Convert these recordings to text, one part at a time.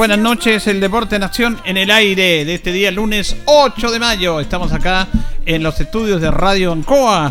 Buenas noches. El Deporte en Acción en el aire de este día, lunes 8 de mayo. Estamos acá en los estudios de Radio Ancoa.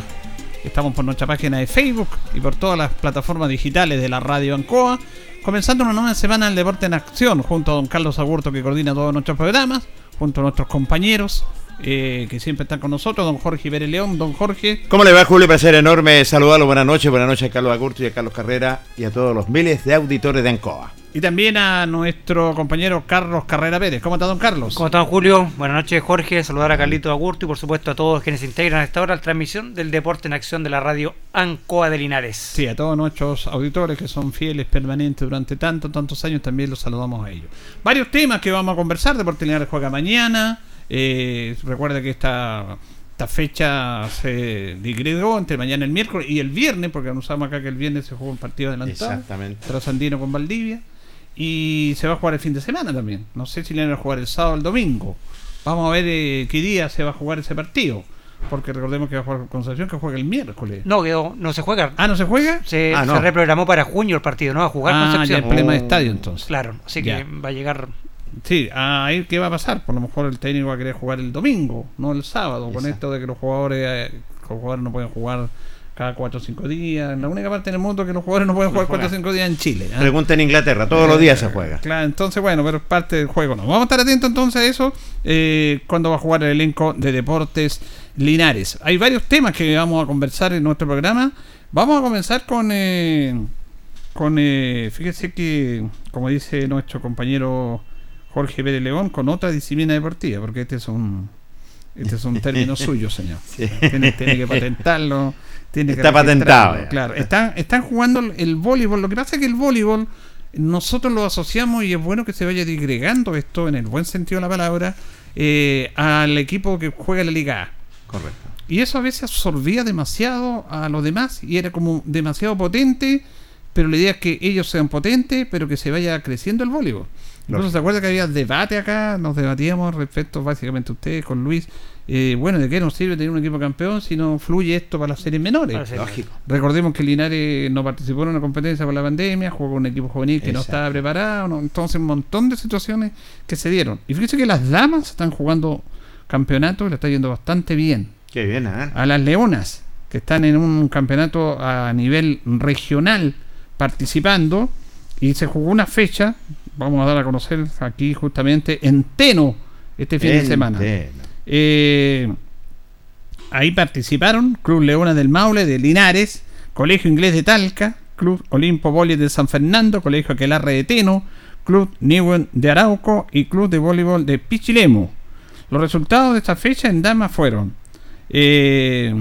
Estamos por nuestra página de Facebook y por todas las plataformas digitales de la Radio Ancoa. Comenzando una nueva semana del Deporte en Acción, junto a don Carlos Agurto, que coordina todos nuestros programas, junto a nuestros compañeros. Eh, que siempre están con nosotros, don Jorge Ibere León, don Jorge. ¿Cómo le va, Julio? Placer enorme saludarlo. Buenas noches, buenas noches a Carlos Agurto y a Carlos Carrera y a todos los miles de auditores de Ancoa. Y también a nuestro compañero Carlos Carrera Pérez. ¿Cómo está, don Carlos? ¿Cómo está, don Julio? Buenas noches, Jorge. Saludar a Carlito Agurto y, por supuesto, a todos quienes se integran a esta hora a la transmisión del Deporte en Acción de la radio Ancoa de Linares. Sí, a todos nuestros auditores que son fieles, permanentes durante tantos, tantos años, también los saludamos a ellos. Varios temas que vamos a conversar. Deporte Linares juega mañana. Eh, recuerda que esta, esta fecha se digregó entre mañana el miércoles y el viernes, porque anunciamos acá que el viernes se jugó un partido adelantado. Exactamente. Trasandino con Valdivia. Y se va a jugar el fin de semana también. No sé si le van a jugar el sábado o el domingo. Vamos a ver eh, qué día se va a jugar ese partido. Porque recordemos que va a jugar Concepción que juega el miércoles. No, que no se juega. Ah, ¿no se juega? Se, ah, se reprogramó para junio el partido, ¿no? Va a jugar ah, Concepción. Ya el problema de estadio entonces. Claro, así que va a llegar Sí, ahí qué va a pasar. Por lo mejor el técnico va a querer jugar el domingo, no el sábado, con esto de que los jugadores, eh, los jugadores no pueden jugar cada 4 o 5 días. La única parte en el mundo que los jugadores no pueden jugar 4 o 5 días en Chile. ¿ah? Pregunta en Inglaterra, todos los días se juega. Claro, entonces bueno, pero es parte del juego. No. Vamos a estar atentos entonces a eso eh, cuando va a jugar el elenco de Deportes Linares. Hay varios temas que vamos a conversar en nuestro programa. Vamos a comenzar con, eh, con eh, fíjese que, como dice nuestro compañero Jorge Pérez León, con otra disciplina deportiva, porque este es un, este es un término suyo, señor. Sí. Tiene, tiene que patentarlo. Tiene que Está patentado registrarlo, ya. Claro, están, están jugando el voleibol. Lo que pasa es que el voleibol nosotros lo asociamos y es bueno que se vaya digregando esto en el buen sentido de la palabra eh, al equipo que juega la Liga A. Correcto. Y eso a veces absorbía demasiado a los demás y era como demasiado potente, pero la idea es que ellos sean potentes, pero que se vaya creciendo el voleibol. Incluso se acuerda que había debate acá, nos debatíamos respecto básicamente ustedes con Luis, eh, bueno, ¿de qué nos sirve tener un equipo campeón si no fluye esto para las series menores? Para las series Lógico. Recordemos que Linares no participó en una competencia por la pandemia, jugó con un equipo juvenil que no estaba preparado, ¿no? entonces un montón de situaciones que se dieron. Y fíjense que las damas están jugando campeonato y le está yendo bastante bien. Qué bien, ¿eh? A las leonas, que están en un campeonato a nivel regional participando, y se jugó una fecha, vamos a dar a conocer aquí justamente en Teno este fin de semana. Eh, ahí participaron Club Leona del Maule de Linares, Colegio Inglés de Talca, Club Olimpo Volley de San Fernando, Colegio Aquelarre de Teno, Club Newell de Arauco y Club de Voleibol de Pichilemu. Los resultados de esta fecha en Damas fueron. eh,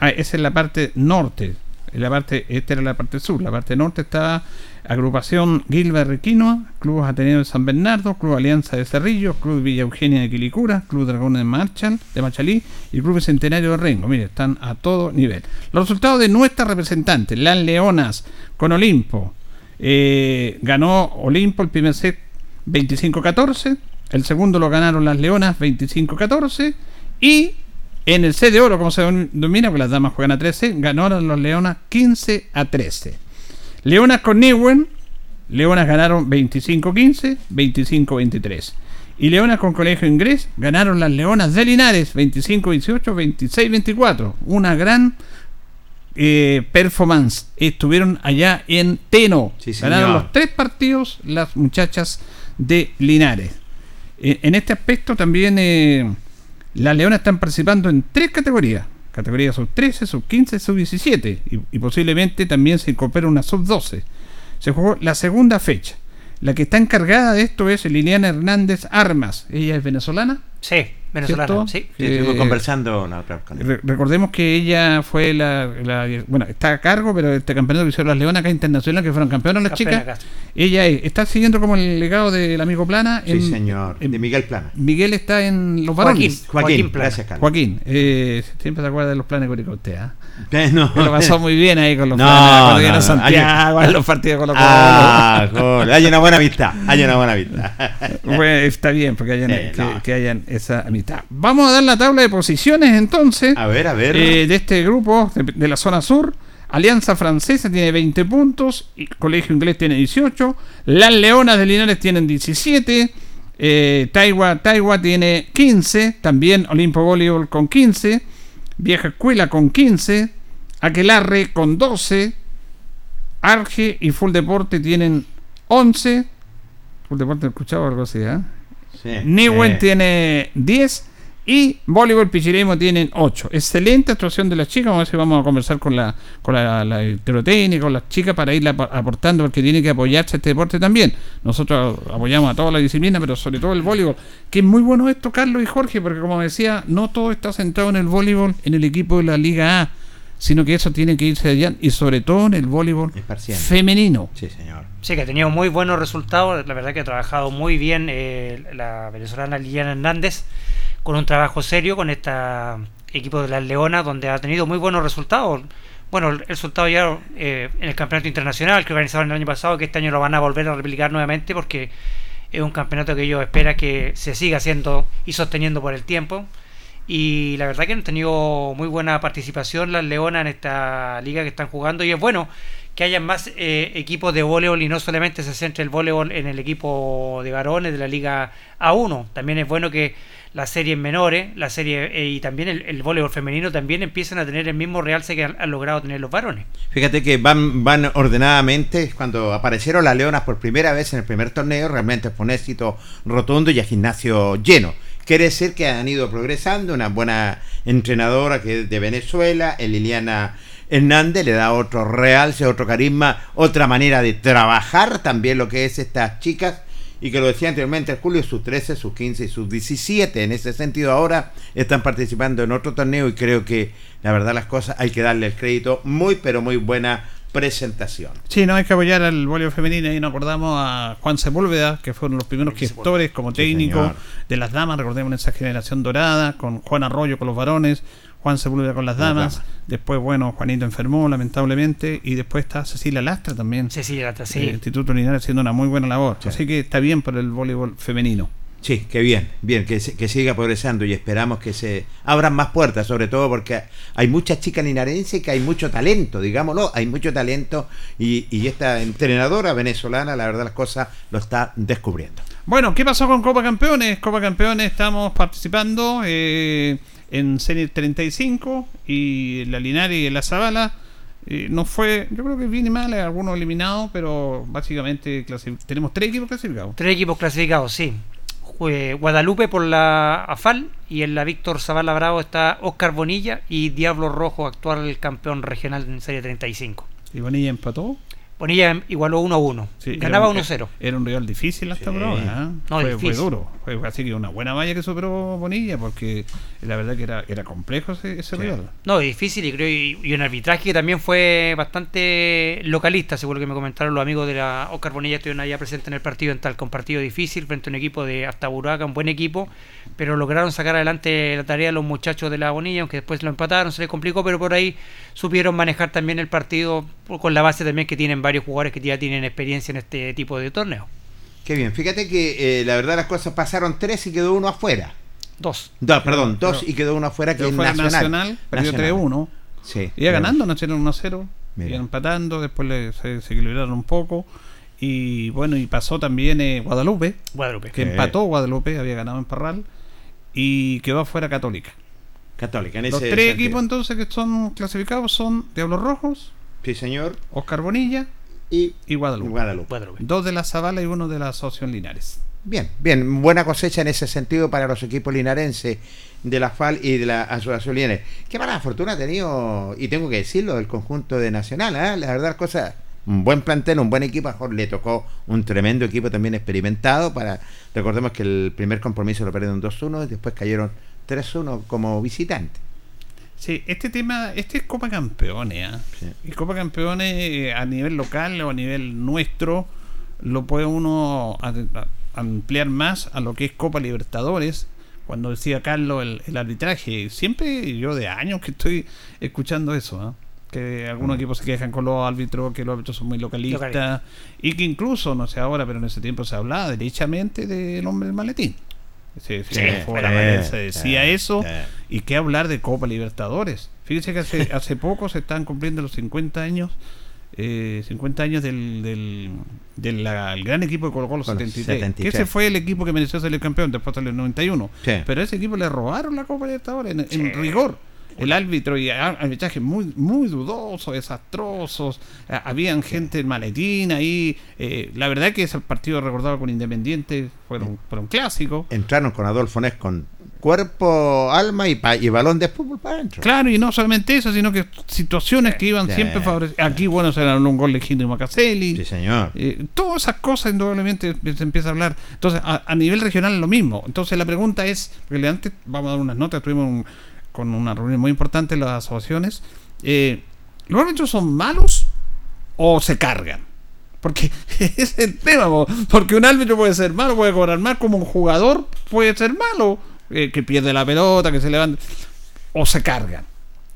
ah, esa es la parte norte. La parte, esta era la parte sur. La parte norte está Agrupación Gilbert Requinoa, Club Ateneo de San Bernardo, Club Alianza de Cerrillo, Club Villa Eugenia de Quilicura, Club Dragones de Marchal, de Machalí y Club Centenario de Rengo. Mire, están a todo nivel. Los resultados de nuestras representantes, las Leonas con Olimpo. Eh, ganó Olimpo el primer set 25-14. El segundo lo ganaron las Leonas 25-14. Y en el set de oro, como se domina, porque las damas juegan a 13, ganaron los Leonas 15 a 13. Leonas con Newen, Leonas ganaron 25-15, 25-23. Y Leonas con Colegio Inglés ganaron las Leonas de Linares 25-18, 26-24. Una gran eh, performance. Estuvieron allá en Teno. Sí, ganaron los tres partidos las muchachas de Linares. Eh, en este aspecto también eh, las Leonas están participando en tres categorías. Categoría sub 13, sub 15, sub 17. Y, y posiblemente también se incorpore una sub 12. Se jugó la segunda fecha. La que está encargada de esto es Liliana Hernández Armas. Ella es venezolana. Sí, venezolano, ¿Cierto? sí. Sí, estuvimos Eh, conversando con. Re- recordemos que ella fue la, la- Bueno, está a cargo, pero este campeonato que hicieron las Leonas acá internacional, que fueron campeonas las Campeona chicas. acá. Ella es- está siguiendo como el legado del amigo Plana. Sí, señor. en- De Miguel Plana. Miguel está en los Joaquín. varones. Joaquín, Joaquín Plana. gracias, Carlos. Joaquín, eh, siempre se acuerda de los planes Curicó usted, ¿ah? Eh, no. Pasó muy bien ahí con los No, planes, cuando vino no, a no, Santiago, en los partidos con los Ah, joder, hay una buena amistad. Hay una buena amistad. Bueno, está bien, porque hayan, Eh, que, no. que hayan esa amistad. Vamos a dar la tabla de posiciones entonces A ver, a ver. eh, de este grupo de, de la zona sur. Alianza Francesa tiene 20 puntos, y Colegio Inglés tiene 18, Las Leonas de Linares tienen 17, eh, Taiwa, Taiwa tiene 15, también Olimpo Voleibol con 15, Vieja Escuela con 15, Aquelarre con 12, Arge y Full Deporte tienen 11. Full Deporte, ¿he escuchado algo así? ¿eh? Sí, Newen sí. tiene 10 y Voleibol Pichiremo tienen 8. Excelente actuación de las chicas. Vamos a ver si vamos a conversar con la, con la, la con las chicas para irla ap- aportando porque tiene que apoyarse este deporte también. Nosotros apoyamos a toda la disciplina, pero sobre todo el voleibol. Que es muy bueno esto, Carlos y Jorge, porque como decía, no todo está centrado en el voleibol, en el equipo de la Liga A, sino que eso tiene que irse allá y sobre todo en el voleibol femenino. Sí, señor. Sí, que ha tenido muy buenos resultados. La verdad que ha trabajado muy bien eh, la venezolana Liliana Hernández con un trabajo serio con este equipo de las Leonas, donde ha tenido muy buenos resultados. Bueno, el resultado ya eh, en el campeonato internacional que organizaron el año pasado, que este año lo van a volver a replicar nuevamente porque es un campeonato que ellos esperan que se siga haciendo y sosteniendo por el tiempo. Y la verdad que han tenido muy buena participación las Leonas en esta liga que están jugando. Y es bueno que haya más eh, equipos de voleibol y no solamente se centre el voleibol en el equipo de varones de la Liga A1. También es bueno que las series menores, la serie eh, y también el, voleibol femenino también empiezan a tener el mismo realce que han, logrado tener los varones. Fíjate que van, van ordenadamente. Cuando aparecieron las Leonas por primera vez en el primer torneo, realmente fue un éxito rotundo y a gimnasio lleno. Quiere decir que han ido progresando. Una buena entrenadora que es de Venezuela, el Liliana Hernández, le da otro realce, otro carisma, otra manera de trabajar también lo que es estas chicas. Y que lo decía anteriormente, el Julio, sus 13, sus 15 y sus 17. En ese sentido, ahora están participando en otro torneo y creo que la verdad las cosas hay que darle el crédito. Muy, pero muy buena presentación. Sí, no hay que apoyar al voleibol femenino y nos acordamos a Juan Sepúlveda, que fueron los primeros gestores como técnico de las damas, recordemos esa generación dorada, con Juan Arroyo con los varones, Juan Sepúlveda con las Las damas, después, bueno, Juanito enfermó lamentablemente, y después está Cecilia Lastra también, Cecilia del sí. Instituto Linares haciendo una muy buena labor, Sí. así que está bien por el voleibol femenino. Sí, qué bien, bien, que, se- que siga progresando y esperamos que se abran más puertas, sobre todo porque hay muchas chicas linarenses que hay mucho talento, digámoslo, hay mucho talento y, y esta entrenadora venezolana, la verdad las cosas lo está descubriendo. Bueno, ¿qué pasó con Copa Campeones? Copa Campeones estamos participando eh, en Serie 35 y la Linares y la Zabala. eh, no fue, yo creo que viene mal, hay algunos eliminados, pero básicamente tenemos tres equipos clasificados. Tres equipos clasificados, sí. Guadalupe por la AFAL y en la Víctor Zavala Bravo está Oscar Bonilla y Diablo Rojo, actual campeón regional en Serie 35. Y Bonilla empató. Bonilla igualó 1 a 1. Sí, Ganaba era un- 1-0. Era un rival difícil hasta Sí. ahora. ¿eh? No, fue, duro. Fue así que una buena valla que superó Bonilla, porque la verdad que era, era complejo ese, ese Sí. rival. No, difícil y creo y, y un arbitraje que también fue bastante localista, seguro que me comentaron los amigos de la Oscar Bonilla estuvieron allá presentes en el partido en tal con partido difícil frente a un equipo de hasta Buraca, un buen equipo, pero lograron sacar adelante la tarea los muchachos de la Bonilla, aunque después lo empataron, se les complicó, pero por ahí supieron manejar también el partido con la base también que tienen varios jugadores que ya tienen experiencia en este tipo de torneo. Qué bien, fíjate que eh, la verdad las cosas pasaron tres y quedó uno afuera. Dos. No, perdón, Pero- dos y quedó uno afuera que es fue Nacional. Nacional, perdió Nacional. 3-1. Sí. Iba pero- ganando, Nacional 1-0, Mira. iban empatando, después le- se, se equilibraron un poco. Y bueno, y pasó también eh, Guadalupe, Guadalupe. que Sí. empató Guadalupe, había ganado en Parral, y quedó afuera Católica. Católica, en Los ese tres sentido. equipos entonces que son clasificados son Diablos Rojos, Sí, señor. Oscar Bonilla Y y Guadalupe. Guadalupe. Guadalupe. Dos de la Zavala y uno de la Asociación Linares. Bien, bien, buena cosecha en ese sentido para los equipos linarenses de la FAL y de la Asociación Linares. Qué mala fortuna ha tenido, y tengo que decirlo, el conjunto de Nacional, ¿eh? la verdad, cosa, un buen plantel, un buen equipo, a lo mejor le tocó un tremendo equipo también experimentado. para Recordemos que el primer compromiso lo perdieron 2-1 y después cayeron 3-1 como visitante. Sí, este tema, este es Copa Campeones. Sí. Y Copa Campeones eh, a nivel local o a nivel nuestro lo puede uno a- a- ampliar más a lo que es Copa Libertadores. Cuando decía Carlos el, el arbitraje, siempre yo de años que estoy escuchando eso, ¿ah? que algunos Mm. equipos se quejan con los árbitros, que los árbitros son muy localistas, Localistas. y que incluso, no sé ahora, pero en ese tiempo se hablaba derechamente del hombre del maletín. Sí, se decía eso. ¿Y qué hablar de Copa Libertadores? Fíjese que hace, hace poco se están cumpliendo los 50 años, eh, 50 años del, del, del la- gran equipo de Colo Colo Colo, 73, 73. Que ese fue el equipo que mereció salir campeón después del 91. Sí. Pero a ese equipo le robaron la Copa Libertadores en, rigor. El árbitro y ar- arbitraje muy muy dudoso, desastrosos. Habían gente en maletín ahí. eh, la verdad que ese partido recordado con Independiente fueron, fueron clásicos. Entraron con Adolfo Nes con cuerpo, alma y, pa- y balón de fútbol para adentro. Claro, y no solamente eso, sino que situaciones que iban Sí, siempre favorecidas. Aquí, bueno, se ganó un gol legítimo a Caselli. Sí, señor. Eh, todas esas cosas indudablemente se empieza a hablar. Entonces, a, a nivel regional lo mismo. Entonces, la pregunta es, porque antes vamos a dar unas notas, tuvimos un- con una reunión muy importante las asociaciones. eh, ¿Los árbitros son malos o se cargan? Porque es el tema, po. porque un árbitro puede ser malo, puede cobrar mal, como un jugador puede ser malo, eh, que pierde la pelota, que se levanta, o se cargan.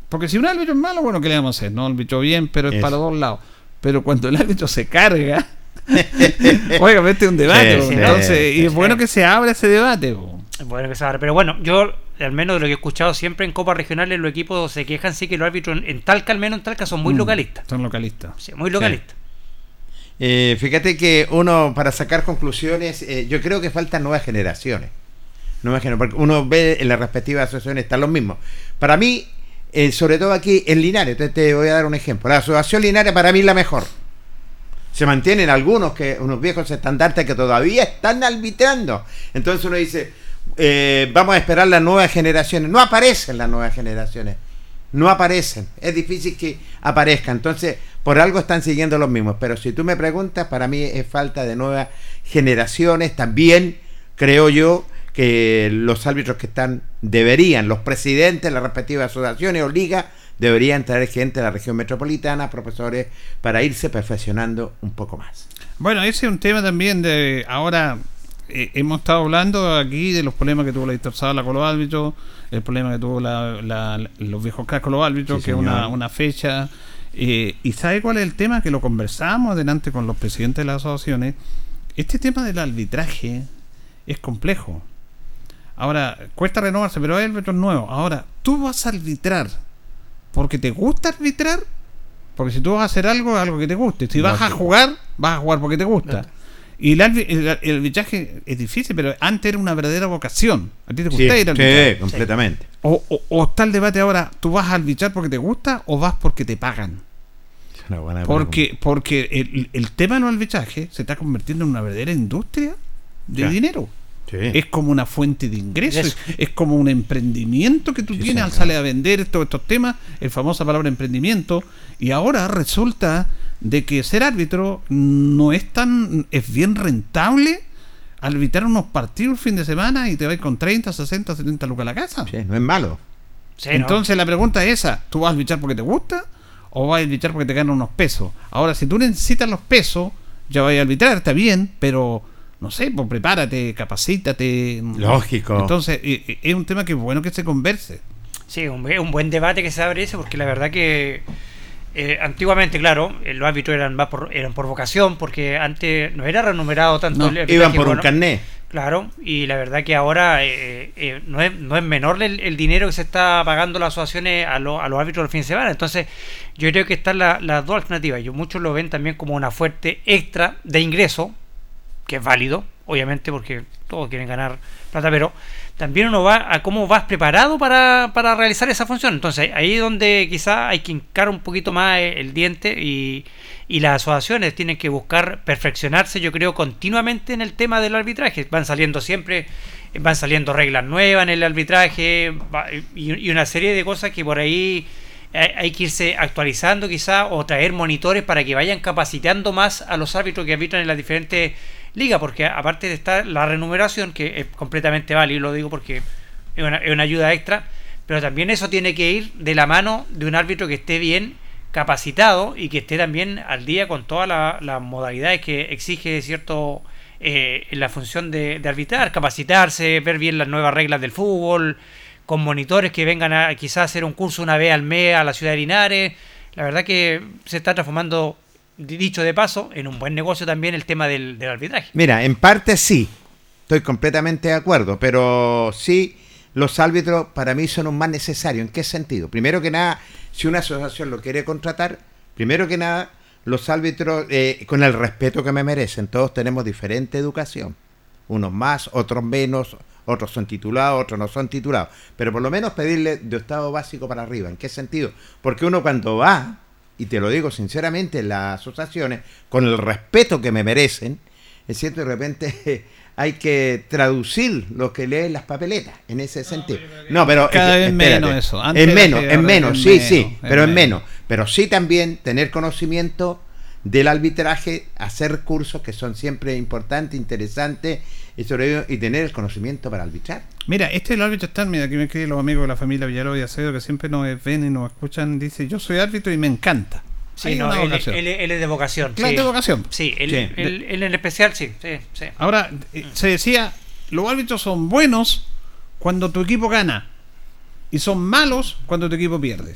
Porque si un árbitro es malo, bueno, ¿qué le vamos a hacer? No, árbitro bien, pero es para los dos lados. Pero cuando el árbitro se carga, oiga, este es un debate. Sí, sí, entonces, y sí, es sí. bueno que se abra ese debate. po. Bueno, que saber. Pero bueno, yo, al menos de lo que he escuchado siempre en Copas Regionales, los equipos se quejan sí que los árbitros en, Talca, al menos en Talca, son muy Mm, localistas. Son localistas. Sí, muy localistas. Eh, fíjate que uno, para sacar conclusiones, eh, yo creo que faltan nuevas generaciones. Nuevas gener- porque uno ve en las respectivas asociaciones, están los mismos. Para mí, eh, sobre todo aquí en Linares, te, te voy a dar un ejemplo. La asociación Linares para mí es la mejor. Se mantienen algunos que unos viejos estandartes que todavía están arbitrando. Entonces uno dice, eh, vamos a esperar las nuevas generaciones. No aparecen las nuevas generaciones. No aparecen. Es difícil que aparezcan. Entonces, por algo están siguiendo los mismos. Pero si tú me preguntas, para mí es falta de nuevas generaciones. También creo yo que los árbitros que están deberían, los presidentes de las respectivas asociaciones o ligas, deberían traer gente de la región metropolitana, profesores, para irse perfeccionando un poco más. Bueno, ese es un tema también de. Ahora eh, hemos estado hablando aquí de los problemas que tuvo la distorsionada con los árbitros, el problema que tuvo la, la- los viejos cascos los árbitros, Sí, que es una, una fecha. eh, ¿Y sabe cuál es el tema? Que lo conversamos adelante con los presidentes de las asociaciones. Este tema del arbitraje es complejo. Ahora, cuesta renovarse, pero hay árbitros nuevos. Ahora, tú vas a arbitrar porque te gusta arbitrar, porque si tú vas a hacer algo, es algo que te guste. Si vas a jugar, vas a jugar porque te gusta. Y el, el, el arbitraje es difícil, pero antes era una verdadera vocación. ¿A ti te gusta Sí, ir a arbitrar? sí, completamente. O, o- o está el debate ahora, ¿tú vas a arbitrar porque te gusta o vas porque te pagan? Es una buena Porque, porque el, el tema del arbitraje se está convirtiendo en una verdadera industria de Ya. dinero. pregunta. Es como una fuente de ingresos, Ingreso. es, es como un emprendimiento que tú Sí, tienes al salir a vender todos estos temas, el famosa palabra emprendimiento, y ahora resulta de que ser árbitro no es tan, es bien rentable arbitrar unos partidos el fin de semana y te vas con 30, 60, 70 lucas a la casa. Sí, no es malo. Sí, ¿no? Entonces la pregunta es esa, ¿tú vas a arbitrar porque te gusta o vas a arbitrar porque te ganan unos pesos? Ahora, si tú necesitas los pesos, ya vas a arbitrar, está bien, pero no sé, pues prepárate, capacítate. Lógico. Entonces, eh, eh, es un tema que es bueno que se converse. Sí, un, es un buen debate que se abre ese, porque la verdad que eh, antiguamente, claro, eh, los árbitros eran más por, eran por vocación, porque antes no era renumerado tanto No, el arbitraje, Iban por un carné. Claro, y la verdad que ahora eh, eh, no, es, no es menor el, el dinero que se está pagando las asociaciones a, lo- a los árbitros del fin de semana. Entonces, yo creo que están la- las dos alternativas. Yo, muchos lo ven también como una fuerte extra de ingreso, que es válido, obviamente, porque todos quieren ganar plata, pero también uno va a cómo vas preparado para, para realizar esa función. Entonces, ahí es donde quizá hay que hincar un poquito más eh, el diente y, y las asociaciones tienen que buscar perfeccionarse, yo creo, continuamente en el tema del arbitraje. Van saliendo siempre, van saliendo reglas nuevas en el arbitraje y, una serie de cosas que por ahí hay, hay que irse actualizando quizá o traer monitores para que vayan capacitando más a los árbitros que arbitran en las diferentes ligas, porque aparte de estar la remuneración, que es completamente válido, lo digo porque es una, es una ayuda extra, pero también eso tiene que ir de la mano de un árbitro que esté bien capacitado y que esté también al día con todas la- las modalidades que exige cierto eh, la función de, de arbitrar, capacitarse, ver bien las nuevas reglas del fútbol, con monitores que vengan a quizás hacer un curso una vez al mes a la ciudad de Linares. La verdad que se está transformando, dicho de paso, en un buen negocio también el tema del, arbitraje. Mira, en parte sí, estoy completamente de acuerdo, pero sí, los árbitros para mí son un más necesario. ¿En qué sentido? Primero que nada, si una asociación lo quiere contratar, primero que nada, los árbitros, eh, con el respeto que me merecen, todos tenemos diferente educación. Unos más, otros menos, otros son titulados, otros no son titulados. Pero por lo menos pedirle de octavo básico para arriba. ¿En qué sentido? Porque uno cuando va, y te lo digo sinceramente, en las asociaciones, con el respeto que me merecen, es cierto, de repente hay que traducir lo que leen las papeletas, en ese sentido. No, pero Cada es- vez menos eso. Antes Es era menos, menos, sí, menos, sí, pero es menos. menos. Pero sí también tener conocimiento del arbitraje, hacer cursos que son siempre importantes, interesantes, y sobre ello, y tener el conocimiento para arbitrar. Mira, este es el árbitro está, mira, aquí me escriben los amigos de la familia Villalobos y Acevedo que siempre nos ven y nos escuchan, dice, yo soy árbitro y me encanta. Sí, no, él, vocación. él- él es de vocación. Claro, sí. de vocación. Sí, él, Sí. él- él en especial sí. sí, sí. Ahora, eh, se decía, los árbitros son buenos cuando tu equipo gana y son malos cuando tu equipo pierde.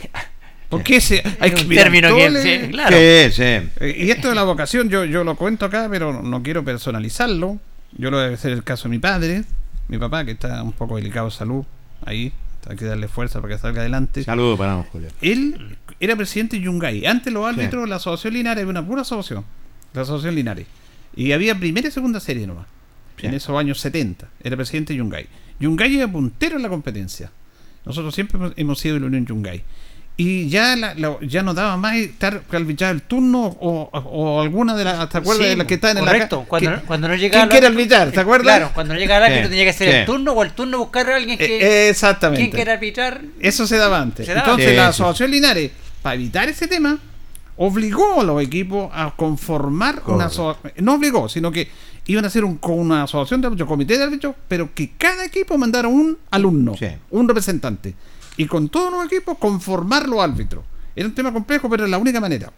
Porque ese hay Es que un término que- sí, claro. Sí, sí. Eh, Y esto de la vocación, yo, yo lo cuento acá, pero no quiero personalizarlo. Yo lo voy a hacer el caso de mi padre. mi papá, que está un poco delicado de salud, ahí, hay que darle fuerza para que salga adelante. Saludos para don Julio. Él era presidente de Yungay. Antes los árbitros, la asociación Linares, era una pura asociación. La asociación Linares. Y había primera y segunda serie nomás. Sí. En esos años 70. Era presidente de Yungay. Yungay era puntero en la competencia. Nosotros siempre hemos- hemos sido de la Unión Yungay. Y ya la- la- ya no daba más estar calvillar el turno o, o alguna de las. ¿Te acuerdas Sí, de las que están en correcto. la ca- Cuando, que- cuando no llegaba ¿Quién quiere arbitrar? ¿Te acuerdas? Claro, cuando no llegaba el árbitro Sí, tenía que ser sí. el turno o el turno buscar a alguien que. Eh, exactamente. ¿Quién quiere arbitrar? Eso se daba antes. Se daba Entonces la Sí, sí. Asociación Linares, para evitar ese tema, obligó a los equipos a conformar una Correcto. asociación. No obligó, sino que iban a hacer un, con una asociación de árbitros, comité de árbitros, pero que cada equipo mandara un alumno, Sí. un representante. Y con todos los equipos conformar los árbitros. Era un tema complejo, pero era la única manera.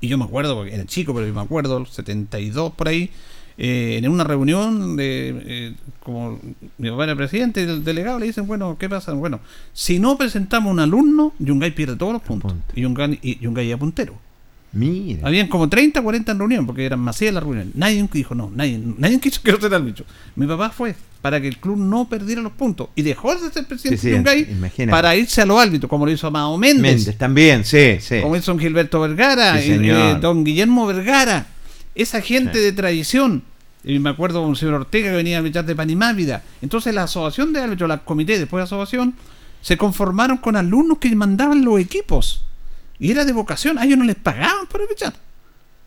Y yo me acuerdo, porque era chico, pero yo me acuerdo, el 72 por ahí, eh, en una reunión de eh, como mi papá era presidente y el delegado le dicen, bueno, ¿qué pasa? Bueno, si no presentamos un alumno, Yungay pierde todos los puntos. Punto. Y Yungay, y Yungay era puntero. Mira. Habían como 30, 40 en reunión, porque eran masivas las reuniones. Nadie dijo no, nadie, nadie quiso que no se bicho. Mi papá fue para que el club no perdiera los puntos y dejó de ser presidente Sí, sí, de Yungay para irse a los árbitros, como lo hizo Amado Méndez, Méndez también, sí, sí. como hizo don Gilberto Vergara, Sí, y, señor. eh, don Guillermo Vergara, esa gente de tradición. Y me acuerdo de un señor Ortega que venía a arbitrar de Panimávida. Entonces la asociación de árbitros, la comité después de asociación, se conformaron con alumnos que mandaban los equipos. Y era de vocación, a ellos no les pagaban por arbitrar.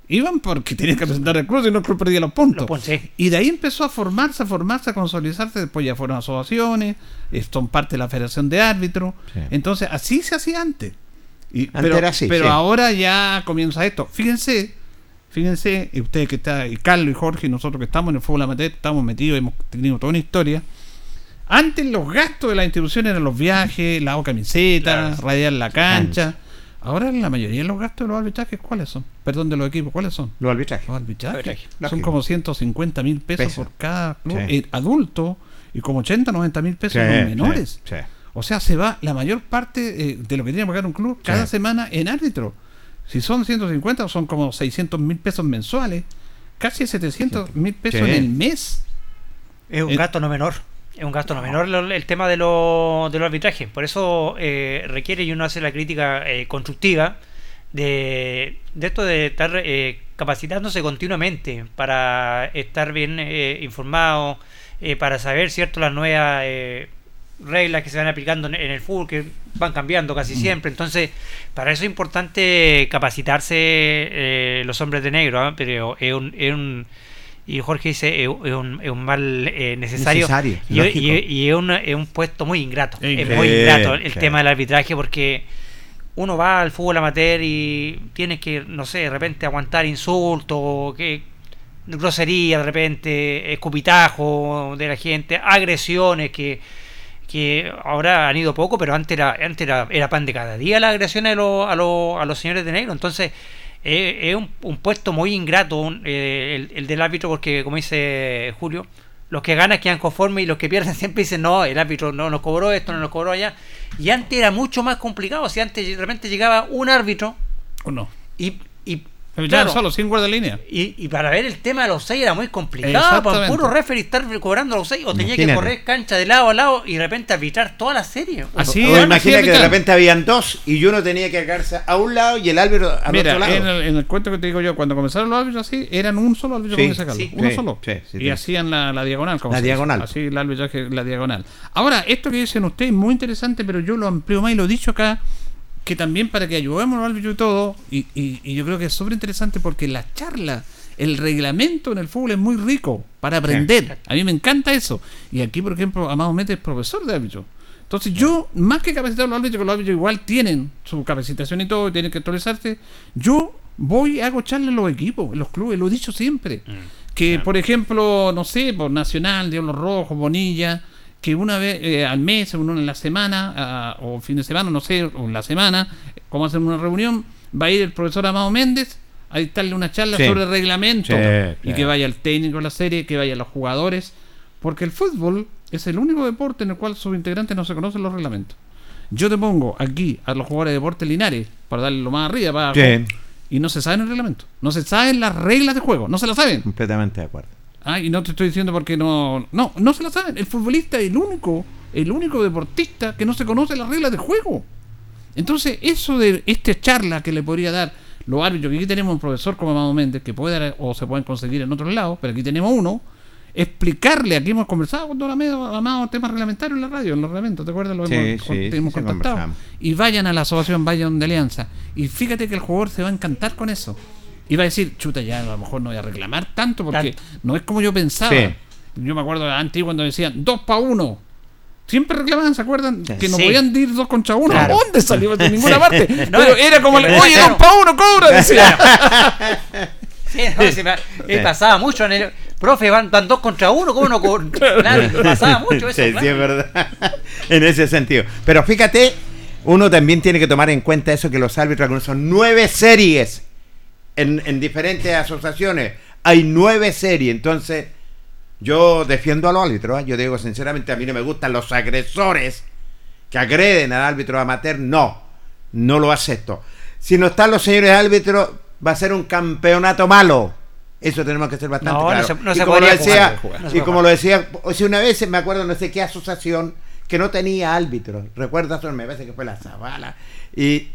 Iban porque tenían que presentar el club, si no el club perdía los puntos. Los puntos, sí. Y de ahí empezó a formarse, a formarse, a consolidarse. Después ya fueron asociaciones, eh, son parte de la Federación de Árbitros. Sí. Entonces, así se hacía antes. Y, Antes pero era así, pero sí. ahora ya comienza esto. Fíjense, fíjense, y ustedes que están, y Carlos y Jorge, y nosotros que estamos en el fútbol amateur, estamos metidos, hemos tenido toda una historia. Antes los gastos de la institución eran los viajes, la camiseta, Claro. radiar la cancha. Ahora la mayoría de los gastos de los arbitrajes, ¿cuáles son? Perdón, de los equipos, ¿cuáles son? Los arbitrajes. Los arbitrajes. Arbitraje, Son lógico. como 150 mil pesos Pesos. por cada club Sí. eh, adulto y como 80, 90 mil pesos los menores. sí, sí. O sea, se va la mayor parte eh, de lo que tiene que pagar un club cada semana en árbitro. Si son 150, son como 600 mil pesos mensuales. Casi 700 mil pesos Sí. en el mes. Es un Eh, gasto no menor. Es un gasto no menor el tema de los de los arbitrajes. Por eso eh, requiere y uno hace la crítica eh, constructiva de, de esto de estar eh, capacitándose continuamente para estar bien eh, informado, eh, para saber cierto las nuevas eh, reglas que se van aplicando en, en el fútbol, que van cambiando casi siempre. Entonces, para eso es importante capacitarse eh, los hombres de negro, ¿ah? pero es un, es un- y Jorge dice es, es un, es un mal eh, necesario, Necesario, y, lógico. y- y es, una- es un puesto muy ingrato es muy ingrato el sí. tema del arbitraje porque uno va al fútbol amateur y tienes que no sé de repente aguantar insultos que grosería de repente escupitajo de la gente agresiones que que ahora han ido poco, pero antes era, antes era, era pan de cada día las agresiones a, los- a, los- a los señores de negro. Entonces, eh, es un, un puesto muy ingrato un- eh, el, el del árbitro, porque como dice Julio, los que ganan quedan conformes y los que pierden siempre dicen, no, el árbitro no nos cobró esto, no nos cobró allá. Y antes era mucho más complicado, si antes de repente llegaba un árbitro ¿O no? y... y claro, solo, sin guardalínea. y, y para ver el tema de los seis era muy complicado. Para Exactamente. puro referee estar cobrando los seis. O tenía que correr cancha de lado a lado y de repente arbitrar toda la serie. Así o imagina que de repente habían dos y uno tenía que quedarse a un lado y el árbitro al Mira, otro lado. en el, en el cuento que te digo yo, cuando comenzaron los árbitros así, eran un solo árbitro Sí, Carlos, sí, uno sí, solo. sí, sí, y sí. hacían la, la diagonal. Como La diagonal. Así el arbitraje, la diagonal. Ahora, esto que dicen ustedes es muy interesante, pero yo lo amplío más y lo he dicho acá, que también para que ayudemos a los árbitros y todo, y, y- y yo creo que es súper interesante porque la charla, el reglamento en el fútbol es muy rico para aprender. A mí me encanta eso. Y aquí, por ejemplo, Amado Mete es profesor de árbitro. Entonces yo, más que capacitar a los árbitros, que los árbitros igual tienen su capacitación y todo, y tienen que actualizarse, yo voy y hago charlas en los equipos, en los clubes, lo he dicho siempre. Que, por ejemplo, no sé, por Nacional, Diablos Rojos, Bonilla, que una vez eh, al mes, uno en la semana, o fin de semana, no sé, o en la semana, como hacen una reunión, va a ir el profesor Amado Méndez a dictarle una charla Sí. sobre reglamento. Sí, y que vaya el técnico de la serie, que vayan los jugadores, porque el fútbol es el único deporte en el cual sus integrantes no se conocen los reglamentos. Yo te pongo aquí a los jugadores de deporte Linares, para darle lo más arriba, para Sí. y no se saben el reglamento. No se saben las reglas de juego, no se las saben. Completamente de acuerdo. Ah, y no te estoy diciendo porque no. No, no se la saben. El futbolista es el único, el único deportista que no se conoce las reglas del juego. Entonces, eso de esta charla que le podría dar los árbitros, que aquí tenemos un profesor como Amado Méndez, que puede dar, o se pueden conseguir en otros lados, pero aquí tenemos uno, explicarle, aquí hemos conversado con Don Amado, temas reglamentarios en la radio, en los reglamentos, ¿te acuerdas? Lo Sí, hemos, sí, con- sí, hemos sí, contactado. Y vayan a la asociación, vayan de Alianza. Y fíjate que el jugador se va a encantar con eso. Va a decir, chuta, ya a lo mejor no voy a reclamar tanto porque Tanto. no es como yo pensaba. Sí. Yo me acuerdo antes cuando decían dos para uno. Siempre reclamaban, ¿se acuerdan? Que no Sí. podían ir dos contra uno. Claro. ¿Dónde salió? De ninguna parte. No, Pero era como, pero oye, dos para uno, cobra, decía. Sí, no, me, me pasaba mucho en el. Profe, van, van dos contra uno, ¿cómo no? con- Claro, pasaba mucho eso. Sí, claro. sí, es verdad. en ese sentido. Pero fíjate, uno también tiene que tomar en cuenta eso que los árbitros son nueve series en, en diferentes asociaciones. Hay nueve series, entonces yo defiendo a los árbitros. ¿eh? Yo digo sinceramente, a mí no me gustan los agresores que agreden al árbitro amateur. No, no lo acepto. Si no están los señores árbitros, va a ser un campeonato malo. Eso tenemos que ser bastante No, no claros. se- no y se como lo decía, jugar, no y como lo decía, o sea, una vez me acuerdo no sé qué asociación que no tenía árbitros. ¿Recuerdas? Me parece que fue la Zavala. Y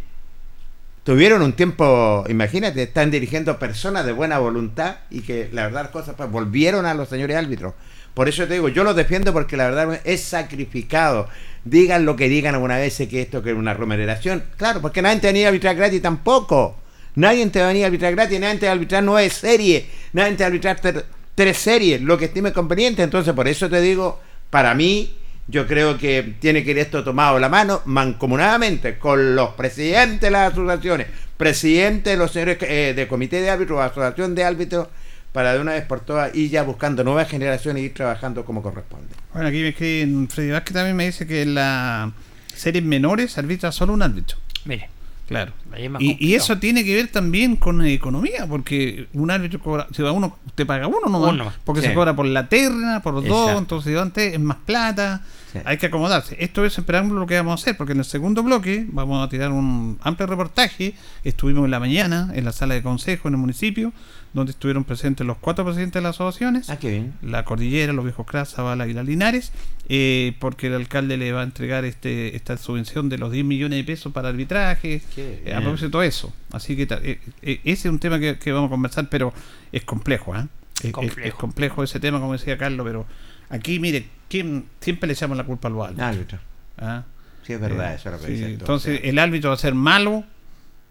tuvieron un tiempo, imagínate, están dirigiendo personas de buena voluntad y que la verdad cosas pues, volvieron a los señores árbitros. Por eso te digo, yo los defiendo porque la verdad es sacrificado. Digan lo que digan alguna vez que esto que es una remuneración. Claro, porque nadie tenía arbitrar gratis tampoco. Nadie te va a a arbitrar gratis, nadie te va a arbitrar nueve series, nadie te va a arbitrar tres series, lo que estime conveniente. Entonces, por eso te digo, para mí, yo creo que tiene que ir esto tomado de la mano, mancomunadamente, con los presidentes de las asociaciones, presidentes de los señores eh, de comité de árbitros, asociación de árbitros, para de una vez por todas ir ya buscando nuevas generaciones y ir trabajando como corresponde. Bueno, aquí me escribe Freddy Vázquez también me dice que en las series menores arbitra solo un árbitro. Mire, Claro. Y, y eso tiene que ver también con economía, porque un árbitro cobra, si va uno, te paga uno nomás, Uno porque Sí. se cobra por la terna, por dos, Exacto. entonces antes es más plata, Sí. hay que acomodarse. Esto es esperando lo que vamos a hacer, porque en el segundo bloque vamos a tirar un amplio reportaje. Estuvimos en la mañana en la sala de consejo en el municipio, donde estuvieron presentes los cuatro presidentes de las asociaciones Ah, qué bien. la cordillera, los viejos Cras, Zavala y las Linares, eh, porque el alcalde le va a entregar este esta subvención de los 10 millones de pesos para arbitraje, eh, a propósito de eso. Así que eh, eh, ese es un tema que, que vamos a conversar, pero es complejo, ¿ah? Es- es- Complejo. Es, complejo ese tema, como decía Carlos, pero aquí, mire, ¿quién, siempre le echamos la culpa a los árbitros. Árbitro. ¿ah? Sí, es verdad, Eh, eso es lo que sí, Entonces, el árbitro va a ser malo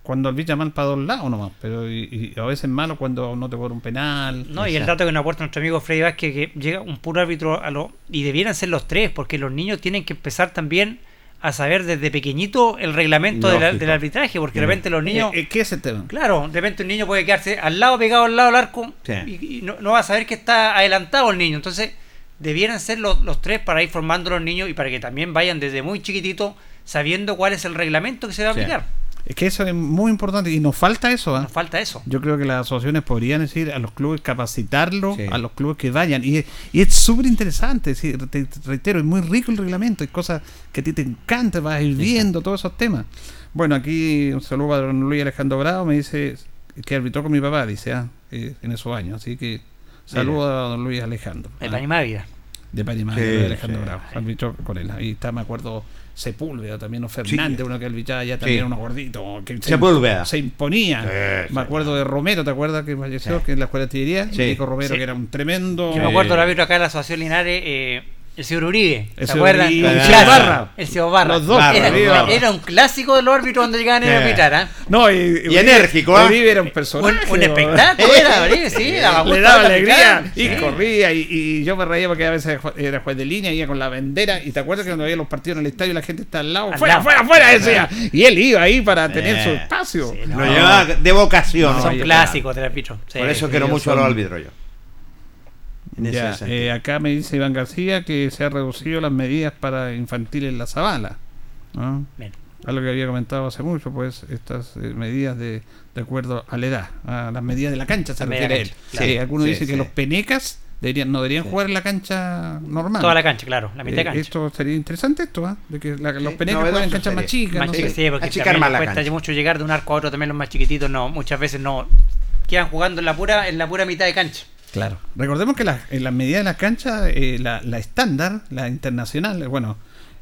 cuando arbitra mal para dos lados nomás, pero y, y a veces malo cuando no te cobra un penal. No, y el dato que nos aporta nuestro amigo Freddy Vázquez, que llega un puro árbitro a lo, y debieran ser los tres, porque los niños tienen que empezar también a saber desde pequeñito el reglamento de del arbitraje, porque de Sí. repente los niños... Eh, eh, ¿Qué es el tema? Claro, de repente un niño puede quedarse al lado, pegado al lado del arco, Sí. y, y no, no va a saber que está adelantado el niño. Entonces, debieran ser los, los tres para ir formando a los niños y para que también vayan desde muy chiquitito sabiendo cuál es el reglamento que se va a Sí. aplicar. Es que eso es muy importante y nos falta eso. ¿ah? Nos falta eso. Yo creo que las asociaciones podrían decir a los clubes capacitarlos, Sí. a los clubes que vayan. Y, y es súper interesante, sí, te, te reitero, es muy rico el reglamento, hay cosas que a ti te encanta, vas a ir viendo todos esos temas. Bueno, aquí un saludo a don Luis Alejandro Bravo, me dice que arbitró con mi papá, dice, ah, eh, en esos años. Así que saludo a don Luis Alejandro. El Panimá Vida. de Panimá, Sí, de Alejandro sí. Bravo. Arbitró con él. Ahí está, me acuerdo, Sepúlveda también, o Fernández, Sí. uno que arbitraba ya también, Sí. uno gordito. Que se- Sepúlveda. Se imponía. Sí, me sí. acuerdo de Romero, ¿te acuerdas que falleció? Sí. Que en la escuela de artillería. Sí. Nico Romero, Sí. que era un tremendo. Yo me acuerdo del árbitro acá en la Asociación Linares, eh, el señor Uribe. El ¿Se señor acuerdan? Uribe, Un el señor Barra. El señor Barra. Los dos, era, Uribe Barra. era un clásico de los árbitros donde llegaban a arbitrar. ¿ah? No, y, Y enérgico, ¿ah? Uribe era un Un, personaje. un ¿no? espectáculo era, Uribe, sí. daba Le daba alegría y Sí. corría y, y yo me reía porque a veces era juez de línea, iba con la bandera y te acuerdas que cuando había los partidos en el estadio la gente está al lado, Al fuera, lado. fuera, fuera, decía. Y él iba ahí para tener Eh, su espacio. sí, Lo llevaba de vocación. No, Son clásicos del árbitro. Sí. Por eso quiero mucho a los árbitros yo. En ese Ya, sentido. eh, acá me dice Iván García que se han reducido las medidas para infantiles en la Zabala. ¿no? Algo que había comentado hace mucho, pues estas eh, medidas de, de acuerdo a la edad, a las medidas de la cancha se La refiere él. Sí, algunos Sí, dicen que los penecas deberían, no deberían Sí. jugar en la cancha normal. Toda la cancha, claro. La mitad de Eh, cancha. Esto sería interesante esto, ¿ah? de que la- los penecas novedoso juegan en canchas más chicas. Más no sé. sí, porque achicar también más la cuesta cancha. mucho llegar de un arco a otro, también los más chiquititos no, muchas veces no quedan jugando en la pura, en la pura mitad de cancha. Claro. Recordemos que la, en la medida de la cancha, eh, la, la estándar, la internacional, eh, bueno,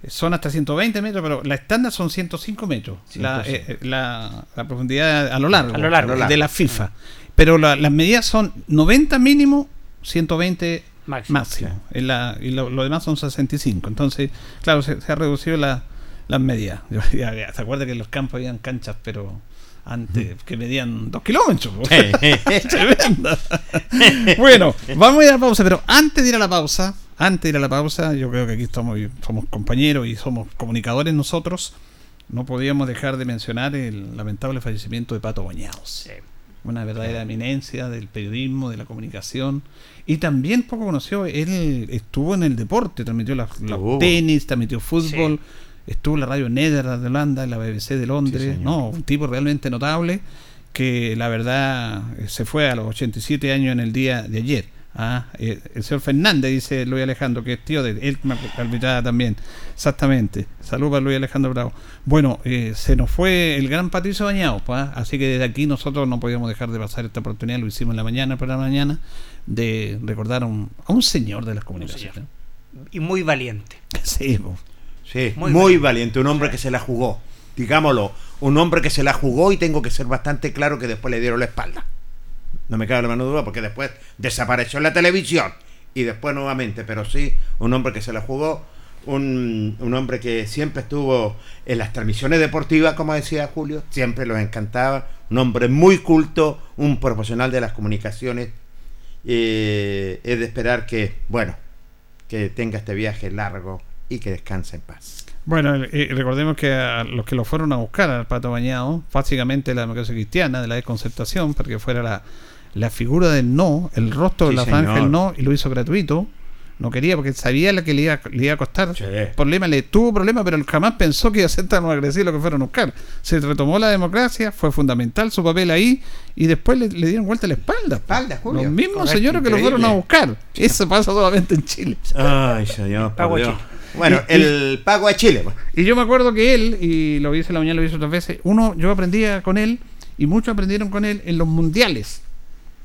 son hasta 120 metros, pero la estándar son 105 metros. La, 105. eh, la- la profundidad a lo largo, A lo largo. de la FIFA. Pero la- las medidas son 90 mínimo, 120 Máximo. máximo. En y lo, lo demás son 65. Entonces, claro, se, se ha reducido la- las medidas. ¿Se acuerda que en los campos habían canchas, pero antes que medían 2 kilómetros? Tremenda. bueno, vamos a ir a la pausa, pero antes de ir a la pausa, antes de ir a la pausa, yo creo que aquí estamos, somos compañeros y somos comunicadores nosotros. No podíamos dejar de mencionar el lamentable fallecimiento de Pato Bañados. Sí. Una verdadera eminencia del periodismo, de la comunicación. Y también poco conoció, él estuvo en el deporte, transmitió la, la tenis, transmitió fútbol, estuvo en la radio Netherlands de Holanda, en la BBC de Londres. no, un tipo realmente notable que la verdad eh, se fue a los 87 años en el día de ayer. Ah, eh, el señor Fernández dice Luis Alejandro, que es tío de él, me arbitraba también. Exactamente. Saludos a Luis Alejandro Bravo. Bueno, eh, se nos fue el gran Patricio Bañados, pues, ah, así que desde aquí nosotros no podíamos dejar de pasar esta oportunidad, lo hicimos en la mañana, en la mañana, de recordar a un, a un señor de las comunicaciones. Y muy valiente. Sí, pues. Sí, Muy muy, valiente. valiente, un hombre que se la jugó. Digámoslo, un hombre que se la jugó y tengo que ser bastante claro que después le dieron la espalda. No me cabe la mano duda porque después desapareció en la televisión y después nuevamente, pero sí, un hombre que se la jugó, un, un hombre que siempre estuvo en las transmisiones deportivas, como decía Julio, siempre los encantaba, un hombre muy culto, un profesional de las comunicaciones. Eh, es de esperar que, bueno, que tenga este viaje largo y que descanse en paz. Bueno, eh, recordemos que a los que lo fueron a buscar al Pato Bañado, básicamente la democracia cristiana de la desconcertación, para que fuera la, la figura del no, el rostro de la franja del no, y lo hizo gratuito. No quería porque sabía la que le iba, le iba a costar. Sí. Problema, le tuvo problema, pero él jamás pensó que iba a ser tan agresivo lo que fueron a buscar. Se retomó la democracia, fue fundamental su papel ahí, y después le, le dieron vuelta la espalda. Espalda, Julio. Los mismos Correcto, señores que lo fueron a buscar. Eso pasa solamente en Chile. Ay, señor, Bueno, Y- y- el pago a Chile. pues. Y yo me acuerdo que él, y lo hice en la mañana, lo hice otras veces, uno, yo aprendía con él, y muchos aprendieron con él en los mundiales.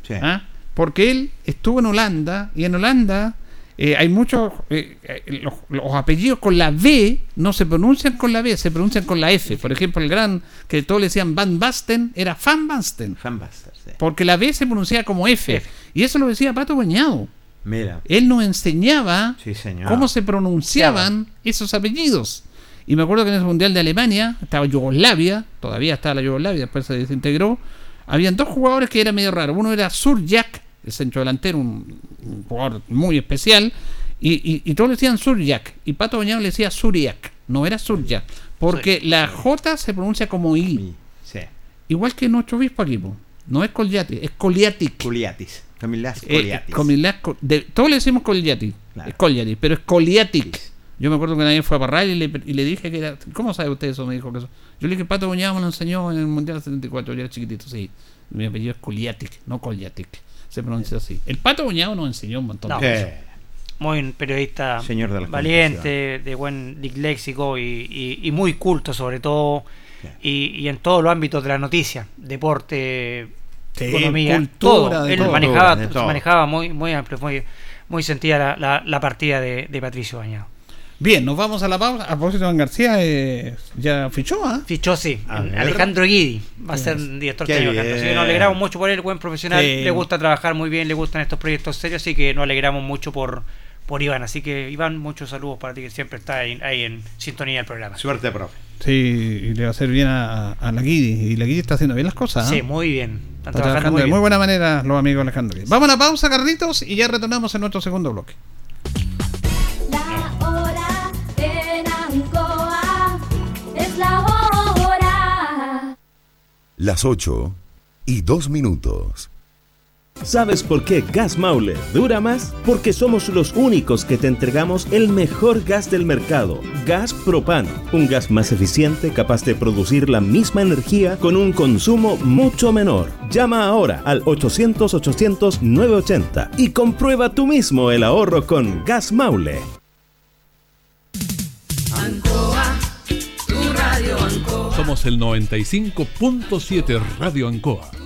Sí. ¿ah? Porque él estuvo en Holanda, y en Holanda eh, hay muchos, eh, eh, los, los apellidos con la B no se pronuncian con la B, se pronuncian con la F. Por ejemplo, el gran, que todos le decían Van Basten, era Van Basten. Fanbuster, sí. Porque la B se pronunciaba como F. F. Y eso lo decía Pato Bañado. Mira. Él nos enseñaba Sí, señor. cómo se pronunciaban esos apellidos. Y me acuerdo que en ese mundial de Alemania estaba Yugoslavia, todavía estaba la Yugoslavia, después se desintegró. Habían dos jugadores que era medio raro. Uno era Surjak, el centro delantero, un, un jugador muy especial, y, y, y todos le decían Surjak. Y Pato Bañado le decía Suriak, no era Surjak, porque la J se pronuncia como I, Sí. igual que nuestro obispo aquí. No es Coliati, es Coliatic. Camilás Eh, Culiatis. Comilá- co- de- todos le decimos Coliati, Claro. es Coliati, pero es Coliatic. Yo me acuerdo que vez fue a Parral y le, y le dije que era. ¿Cómo sabe usted eso? Me dijo que eso. Yo le dije, Pato Buñado me lo enseñó en el Mundial 74, yo era chiquitito, sí. Mi apellido es Coliatic, no Coliatic. Se pronuncia así. El Pato Buñado nos enseñó un montón No. de cosas. Muy un periodista Señor de la valiente, de buen léxico y, y- y muy culto sobre todo. Y, y en todos los ámbitos de la noticia, deporte, Sí, economía, cultura, todo. Él todo. manejaba, todo. manejaba muy, muy amplio, muy, muy sentida la, la- la partida de, de Patricio Bañado. Bien, nos vamos a la pausa. A propósito, Juan García eh, ya fichó, ¿ah? Fichó, sí. Alejandro Guidi va a ser director técnico. Así que nos alegramos mucho por él, buen profesional, Sí. le gusta trabajar muy bien, le gustan estos proyectos serios, así que nos alegramos mucho por, por Iván. Así que Iván, muchos saludos para ti que siempre está ahí, ahí en sintonía del programa. Suerte, profe. Sí, y le va a hacer bien a, a la Guidi. Y la Guidi está haciendo bien las cosas. ¿ah? Sí, muy bien. Están Está trabajando trabajando muy de bien. muy buena manera los amigos Alejandro. Vamos a la pausa, Carlitos, y ya retornamos en nuestro segundo bloque. La hora en Ancoa es la hora. Las 8 y 2 minutos. ¿Sabes por qué Gas Maule dura más? Porque somos los únicos que te entregamos el mejor gas del mercado, gas propano, un gas más eficiente capaz de producir la misma energía con un consumo mucho menor. Llama ahora al 800-800-980 y comprueba tú mismo el ahorro con Gas Maule. Somos el 95.7 Radio Ancoa.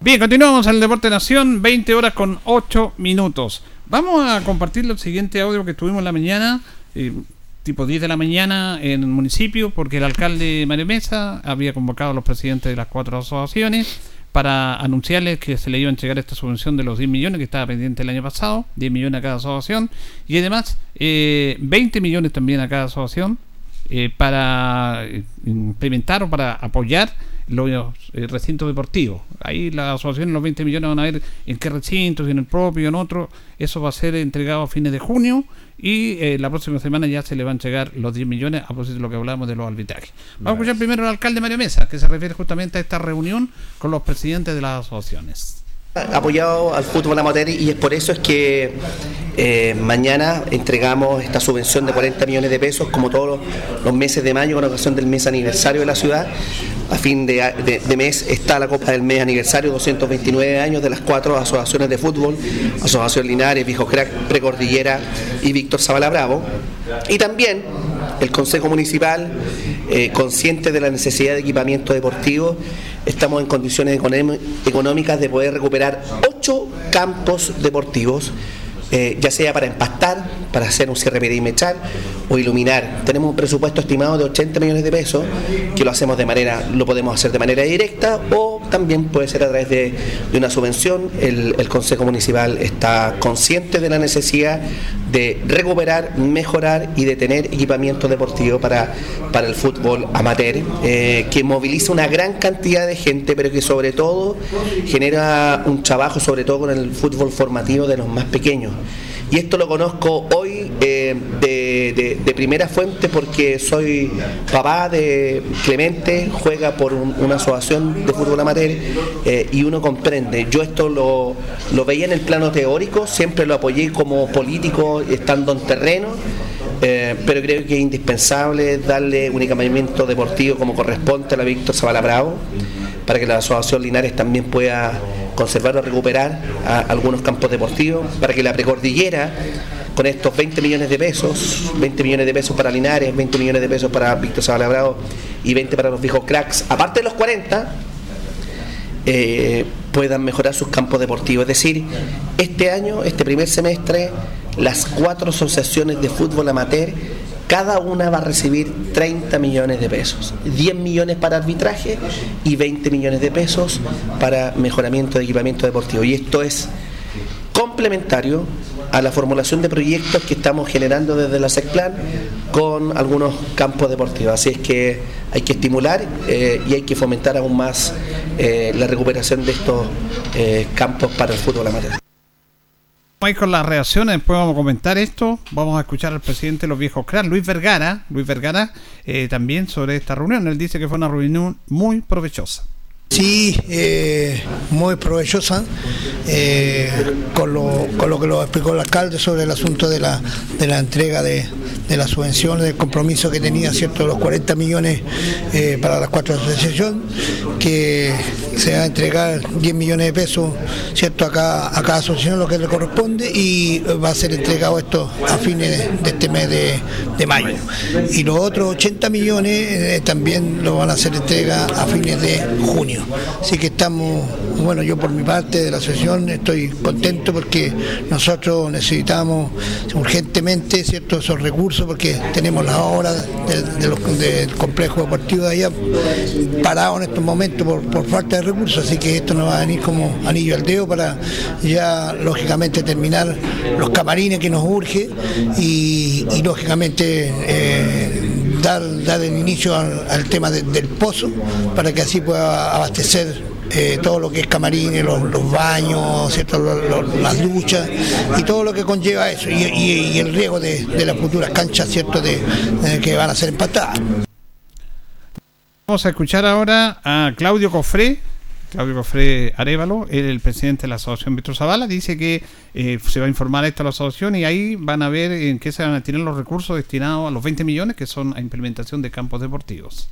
Bien, continuamos en el Deporte Nación, 20 horas con 8 minutos. Vamos a compartir el siguiente audio que tuvimos la mañana, eh, tipo 10 de la mañana en el municipio, porque el alcalde Mario Mesa había convocado a los presidentes de las cuatro asociaciones para anunciarles que se le iba a entregar esta subvención de los 10 millones que estaba pendiente el año pasado, 10 millones a cada asociación, y además eh, 20 millones también a cada asociación eh, para eh, implementar o para apoyar los eh, recintos deportivos. Ahí las asociaciones, los 20 millones van a ver en qué recintos, si en el propio, en otro. Eso va a ser entregado a fines de junio y eh, la próxima semana ya se le van a entregar los 10 millones a propósito de lo que hablamos de los arbitrajes. Vamos a escuchar primero al alcalde Mario Mesa, que se refiere justamente a esta reunión con los presidentes de las asociaciones apoyado al fútbol amateur y es por eso es que eh, mañana entregamos esta subvención de 40 millones de pesos como todos los, meses de mayo con ocasión del mes aniversario de la ciudad. A fin de mes está la Copa del Mes aniversario, 229 años de las cuatro asociaciones de fútbol, Asociación Linares, Viejo Crack, Precordillera y Víctor Zavala Bravo. Y también el Consejo Municipal, eh, consciente de la necesidad de equipamiento deportivo, estamos en condiciones económicas de poder recuperar ocho campos deportivos, eh, ya sea para empastar, para hacer un cierre perimetral o iluminar. Tenemos un presupuesto estimado de 80 millones de pesos, que lo hacemos de manera, lo podemos hacer de manera directa o también puede ser a través de, de una subvención. El, Consejo Municipal está consciente de la necesidad de recuperar, mejorar y de tener equipamiento deportivo para, para el fútbol amateur, eh, que moviliza una gran cantidad de gente, pero que sobre todo genera un trabajo, sobre todo con el fútbol formativo de los más pequeños. Y esto lo conozco hoy eh, de, primera fuente porque soy papá de Clemente, juega por un- una asociación de fútbol amateur eh, y uno comprende. Yo esto lo, veía en el plano teórico, siempre lo apoyé como político estando en terreno. eh, pero creo que es indispensable darle un equipamiento deportivo como corresponde a la Víctor Zavala Bravo para que la Asociación Linares también pueda conservar o recuperar a- algunos campos deportivos, para que la precordillera, con estos 20 millones de pesos, 20 millones de pesos para Linares, 20 millones de pesos para Víctor Zavala Bravo y 20 para los viejos cracks, aparte de los 40, eh, puedan mejorar sus campos deportivos. Es decir, este año, este primer semestre, las cuatro asociaciones de fútbol amateur, cada una va a recibir 30 millones de pesos, 10 millones para arbitraje y 20 millones de pesos para mejoramiento de equipamiento deportivo. Y esto es complementario a la formulación de proyectos que estamos generando desde la SECPLAN con algunos campos deportivos. Así es que hay que estimular eh, y hay que fomentar aún más eh, la recuperación de estos eh, campos para el fútbol amateur. Vamos a ir con las reacciones, después vamos a comentar esto. Vamos a escuchar al presidente de los viejos cracks, Luis Vergara, Luis Vergara, eh, también sobre esta reunión. Él dice que fue una reunión muy provechosa. Sí, eh, muy provechosa, eh, con, lo, con lo que lo explicó el alcalde sobre el asunto de la, de la entrega de, de las subvenciones, del compromiso que tenía, ¿cierto?, los 40 millones eh, para las cuatro asociaciones, que se va a entregar 10 millones de pesos, ¿cierto?, a cada, a cada asociación lo que le corresponde y va a ser entregado esto a fines de, este mes de, de mayo. Y los otros 80 millones también lo van a hacer entrega a fines de junio. Así que estamos, bueno, yo por mi parte de la asociación estoy contento porque nosotros necesitamos urgentemente ciertos esos recursos porque tenemos las obras del, complejo deportivo de allá parado en estos momentos por, falta de recursos, así que esto nos va a venir como anillo al dedo para ya lógicamente terminar los camarines que nos urge y, y, lógicamente eh, dar, dar el inicio al, tema de- del pozo para que así pueda abastecer eh, todo lo que es camarines, los, baños, ¿cierto? Las duchas y todo lo que conlleva eso y, el riego de, de las futuras canchas ¿cierto? De, de que van a ser empatadas. Vamos a escuchar ahora a Claudio Cofré, Claudio Cofré Arevalo, el presidente de la Asociación Víctor Zavala, dice que eh, se va a informar a la asociación y ahí van a ver en qué se van a tirar los recursos destinados a los 20 millones que son a implementación de campos deportivos.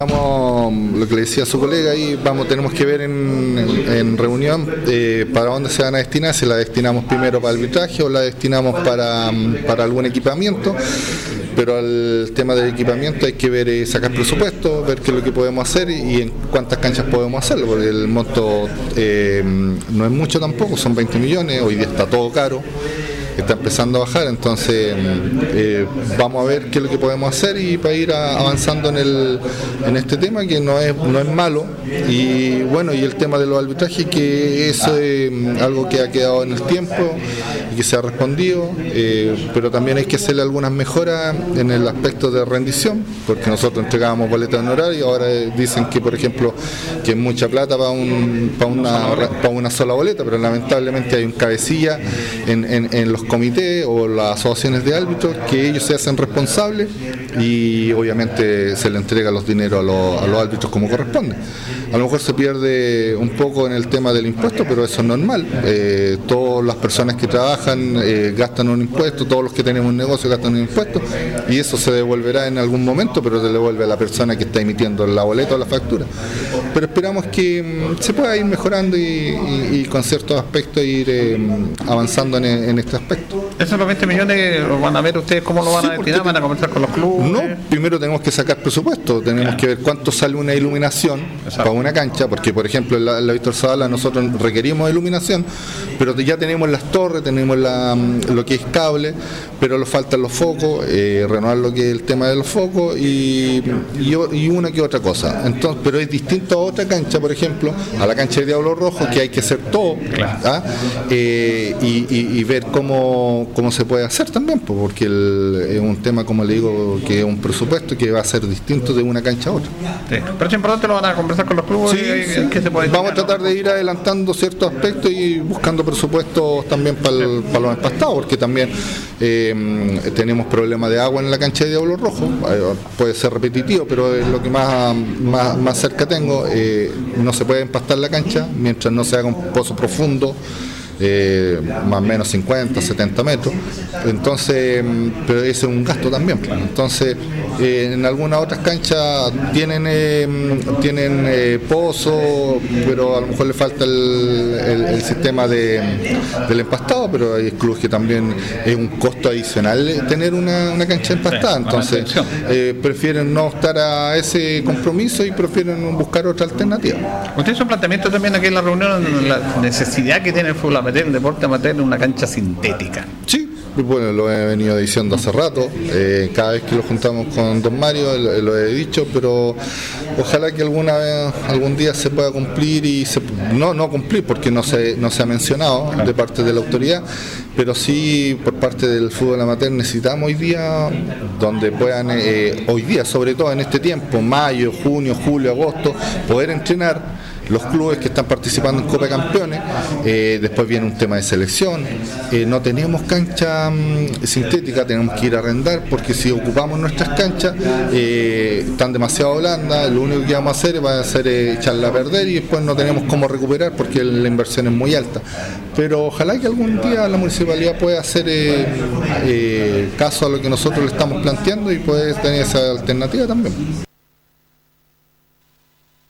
Vamos, lo que le decía su colega, ahí vamos, tenemos que ver en, reunión eh, para dónde se van a destinar, si la destinamos primero para arbitraje o la destinamos para, para algún equipamiento, pero al tema del equipamiento hay que ver, eh, sacar presupuesto, ver qué es lo que podemos hacer y en cuántas canchas podemos hacerlo, porque el monto eh, no es mucho tampoco, son 20 millones, hoy día está todo caro está empezando a bajar, entonces eh, vamos a ver qué es lo que podemos hacer y para ir avanzando en, el, en este tema que no es, no es malo. Y bueno, y el tema de los arbitrajes que es eh, algo que ha quedado en el tiempo y que se ha respondido, eh, pero también hay que hacerle algunas mejoras en el aspecto de rendición, porque nosotros entregábamos boletas de horario y ahora eh, dicen que por ejemplo que es mucha plata para, un, para, una, para una sola boleta, pero lamentablemente hay un cabecilla en- en los comités o las asociaciones de árbitros que ellos se hacen responsables y obviamente se le entrega los dineros a los, a los árbitros como corresponde. A lo mejor se pierde un poco en el tema del impuesto, pero eso es normal. Eh, todas las personas que trabajan eh, gastan un impuesto, todos los que tenemos un negocio gastan un impuesto y eso se devolverá en algún momento, pero se devuelve a la persona que está emitiendo la boleta o la factura. Pero esperamos que mm, se pueda ir mejorando y, con ciertos aspectos ir eh, avanzando en, en este aspecto. Esos los 20 millones los van a ver ustedes cómo lo van a destinar, van a conversar con los clubes. No, primero tenemos que sacar presupuesto, tenemos que ver cuánto sale una iluminación para una cancha, porque por ejemplo en la, en la Víctor Zavala nosotros requerimos iluminación, pero ya tenemos las torres, tenemos la, mm, lo que es cable, pero nos faltan los focos, eh, renovar lo que es el tema de los focos y, y una que otra cosa. Entonces, pero es distinto a otra cancha, por ejemplo, a la cancha de Diablo Rojo, que hay que hacer todo ¿ah? Eh, y, ver cómo, cómo se puede hacer también, porque el- es un tema, como le digo, que es un presupuesto que va a ser distinto de una cancha a otra. Sí. Pero es importante lo van a conversar con los clubes. Sí, y- sí. ¿qué se puede Vamos a tratar de ir adelantando ciertos aspectos y buscando presupuestos también para, para los empastados, porque también eh, tenemos problemas de agua en la cancha de Diablo Rojo. Eh, Puede ser repetitivo, pero es lo que más, más, más cerca tengo. Eh, no se puede empastar la cancha mientras no se haga un pozo profundo. Eh, más o menos 50, 70 metros. Entonces, mm, pero ese es un gasto también. pues. Entonces, eh, en algunas otras canchas tienen eh, mm, tienen eh, pozo, pero a lo mejor le falta el, el- el sistema de, del empastado, pero hay clubes que también es un costo adicional tener una, una cancha empastada. Entonces, prefieren no estar a ese compromiso y prefieren buscar otra alternativa. Usted hizo un planteamiento también aquí en la reunión, la necesidad que tiene el fútbol amateur, el deporte amateur, en una cancha sintética. Sí, bueno, lo he venido diciendo hace rato, eh, cada vez que lo juntamos con Don Mario lo, lo he dicho, pero ojalá que alguna vez, algún día se pueda cumplir y se- no no cumplir porque no se no se ha mencionado de parte de la autoridad, pero sí por parte del fútbol amateur necesitamos hoy día donde puedan eh, hoy día, sobre todo en este tiempo, mayo, junio, julio, agosto, poder entrenar los clubes que están participando en Copa Campeones, eh, después viene un tema de selección, eh, no tenemos cancha mm, sintética, tenemos que ir a arrendar porque si ocupamos nuestras canchas eh, están demasiado blandas, lo único que vamos a hacer va a ser echarla a perder y después no tenemos cómo recuperar porque la inversión es muy alta. Pero ojalá que algún día la municipalidad pueda hacer caso a lo que nosotros le estamos planteando y puede tener esa alternativa también.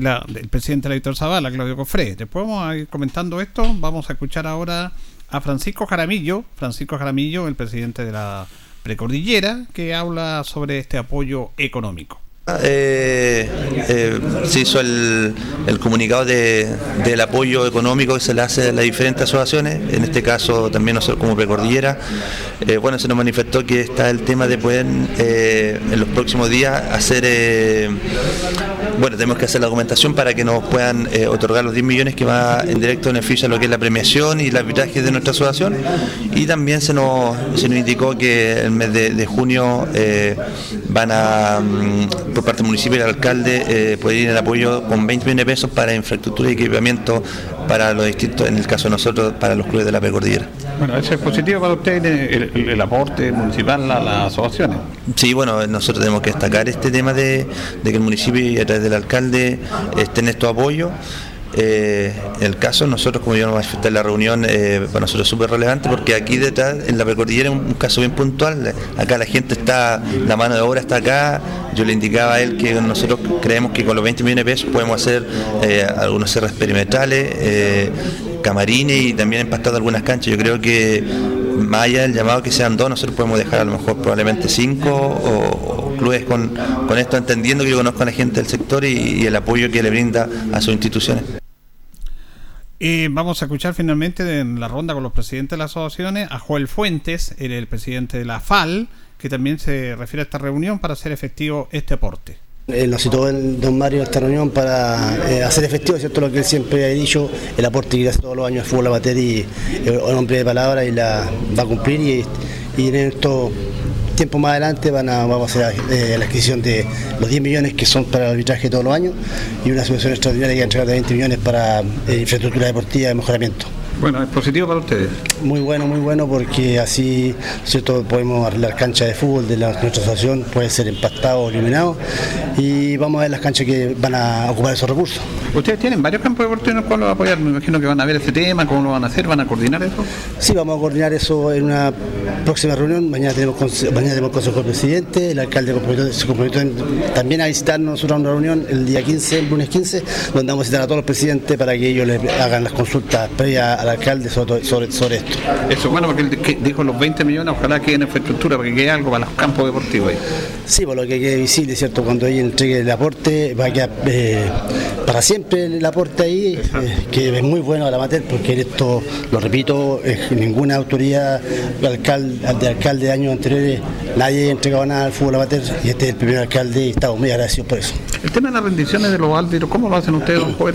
La- el presidente de la Víctor Zavala, Claudio Cofré. Después vamos a ir comentando esto. Vamos a escuchar ahora a Francisco Jaramillo, Francisco Jaramillo, el presidente de la Precordillera, que habla sobre este apoyo económico. Eh, eh, se hizo el, comunicado de- del apoyo económico que se le hace a las diferentes asociaciones, en este caso también nosotros como Precordillera. Eh, bueno, se nos manifestó que está el tema de poder en los próximos días hacer, bueno, tenemos que hacer la documentación para que nos puedan otorgar los 10 millones que va en directo beneficio a lo que es la premiación y el arbitraje de nuestra asociación. Y también se nos, se nos indicó que el mes de, junio van a, mm, por parte del municipio y del alcalde, eh, poder ir el apoyo con 20 millones de pesos para infraestructura y equipamiento para los distintos, en el caso de nosotros, para los clubes de la precordillera. Bueno, eso es positivo para usted el, el- el aporte municipal a las asociaciones. Sí, bueno, nosotros tenemos que destacar este tema de, de que el municipio y a través del alcalde estén estos apoyos. Eh, el caso, nosotros, como yo no manifesté en la reunión, eh, para nosotros es súper relevante porque aquí detrás, en la precordillera, es un caso bien puntual. Acá la gente está, la mano de obra está acá. Yo le indicaba a él que nosotros creemos que con los 20 millones de pesos podemos hacer eh, algunos cerros experimentales, eh, camarines y también empastar algunas canchas. Yo creo que más allá del llamado que sean dos, nosotros podemos dejar a lo mejor probablemente cinco o, clubes con, con esto, entendiendo que yo conozco a la gente del sector y, y el apoyo que le brinda a sus instituciones. Eh, vamos a escuchar finalmente en la ronda con los presidentes de las asociaciones a Joel Fuentes, es el presidente de la FAL, que también se refiere a esta reunión para hacer efectivo este aporte. Eh, nos citó el don Mario en esta reunión para eh, hacer efectivo ¿cierto? lo que él siempre ha dicho, el aporte que hace todos los años al fútbol amateur y eh, un hombre de palabra y la va a cumplir y, y en estos tiempos más adelante van a, vamos a hacer eh, la adquisición de los 10 millones que son para el arbitraje todos los años y una subvención extraordinaria que va a entregar de 20 millones para eh, infraestructura deportiva de mejoramiento. Bueno, es positivo para ustedes. Muy bueno, muy bueno, porque así cierto podemos arreglar canchas de fútbol de la, nuestra asociación, puede ser empastado o iluminado, y vamos a ver las canchas que van a ocupar esos recursos. Ustedes tienen varios campos deportivos en los cuales apoyar, me imagino que van a ver este tema, cómo lo van a hacer, van a coordinar eso. Sí, vamos a coordinar eso en una próxima reunión. Mañana tenemos, mañana tenemos consejo del presidente, el alcalde se comprometió también a visitarnos nosotros a una reunión el día 15, el lunes 15, donde vamos a citar a todos los presidentes para que ellos le hagan las consultas previas al alcalde sobre, sobre, sobre esto. Eso, bueno, porque él que- dijo los 20 millones, ojalá quede en infraestructura, para que quede algo para los campos deportivos ahí. Sí, por lo que quede visible, ¿cierto? Cuando ella entregue el aporte, va a quedar eh, para siempre el aporte ahí, eh, que es muy bueno a la amateur, porque esto, lo repito, eh, ninguna autoridad alcalde, de alcalde de años anteriores, nadie ha entregado nada al fútbol amateur, y este es el primer alcalde y estamos muy agradecidos por eso. El tema de las rendiciones de los árbitros, ¿cómo lo hacen ustedes, don Joel?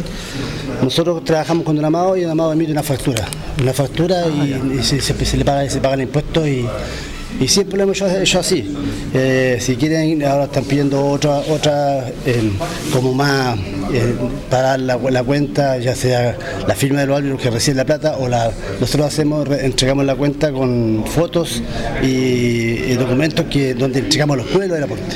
Nosotros trabajamos con Don Amado y Don Amado emite una factura, una factura y, y se, se- se le paga, se pagan impuestos y, y siempre lo hemos hecho, así. Eh, si quieren, ahora están pidiendo otra, otra eh, como más eh, para dar la, la cuenta, ya sea la firma de los árbitros que reciben la plata o la nosotros hacemos, re- entregamos la cuenta con fotos y, y documentos que donde entregamos los clubes y los aporte.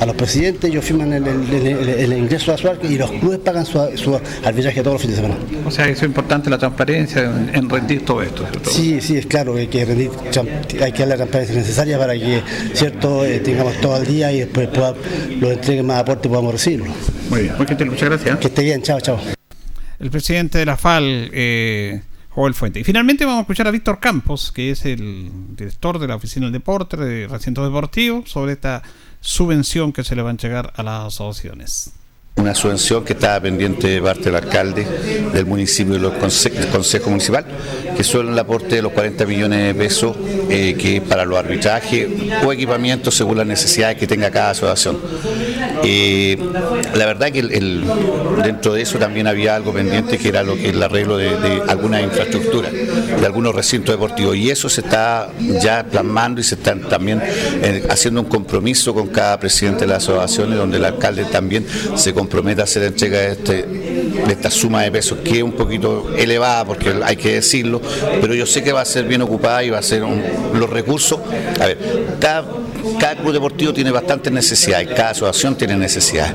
A los presidentes ellos firman el, el- el- el- el ingreso a su arca y los clubes pagan su, su arbitraje todos los fines de semana. O sea, eso es importante la transparencia en, en rendir todo esto, ¿cierto? Sí, sí, es claro que hay que, rendir, hay que dar la transparencia necesaria para que cierto eh, tengamos todo al día y después pueda, los entreguen más aporte y podamos recibirlo. Muy bien, muchas gracias. Que esté bien, chao, chao. El presidente de la FAL, eh, Joel Fuente. Y finalmente vamos a escuchar a Víctor Campos, que es el director de la Oficina del Deporte, de Recintos Deportivos, sobre esta subvención que se le va a entregar a las asociaciones. Una subvención que estaba pendiente de parte del alcalde del municipio y del conse- del consejo municipal, que son el aporte de los 40 millones de pesos eh, que para los arbitrajes o equipamientos según las necesidades que tenga cada asociación. Eh, la verdad que el- dentro de eso también había algo pendiente que era lo que el arreglo de, de alguna infraestructura, de algunos recintos deportivos y eso se está ya plasmando y se está también eh, haciendo un compromiso con cada presidente de las asociaciones donde el alcalde también se compromete a hacer entrega de, este, de esta suma de pesos que es un poquito elevada porque hay que decirlo, pero yo sé que va a ser bien ocupada y va a ser los recursos, a ver, cada, cada club deportivo tiene bastantes necesidades, cada asociación tiene necesidades.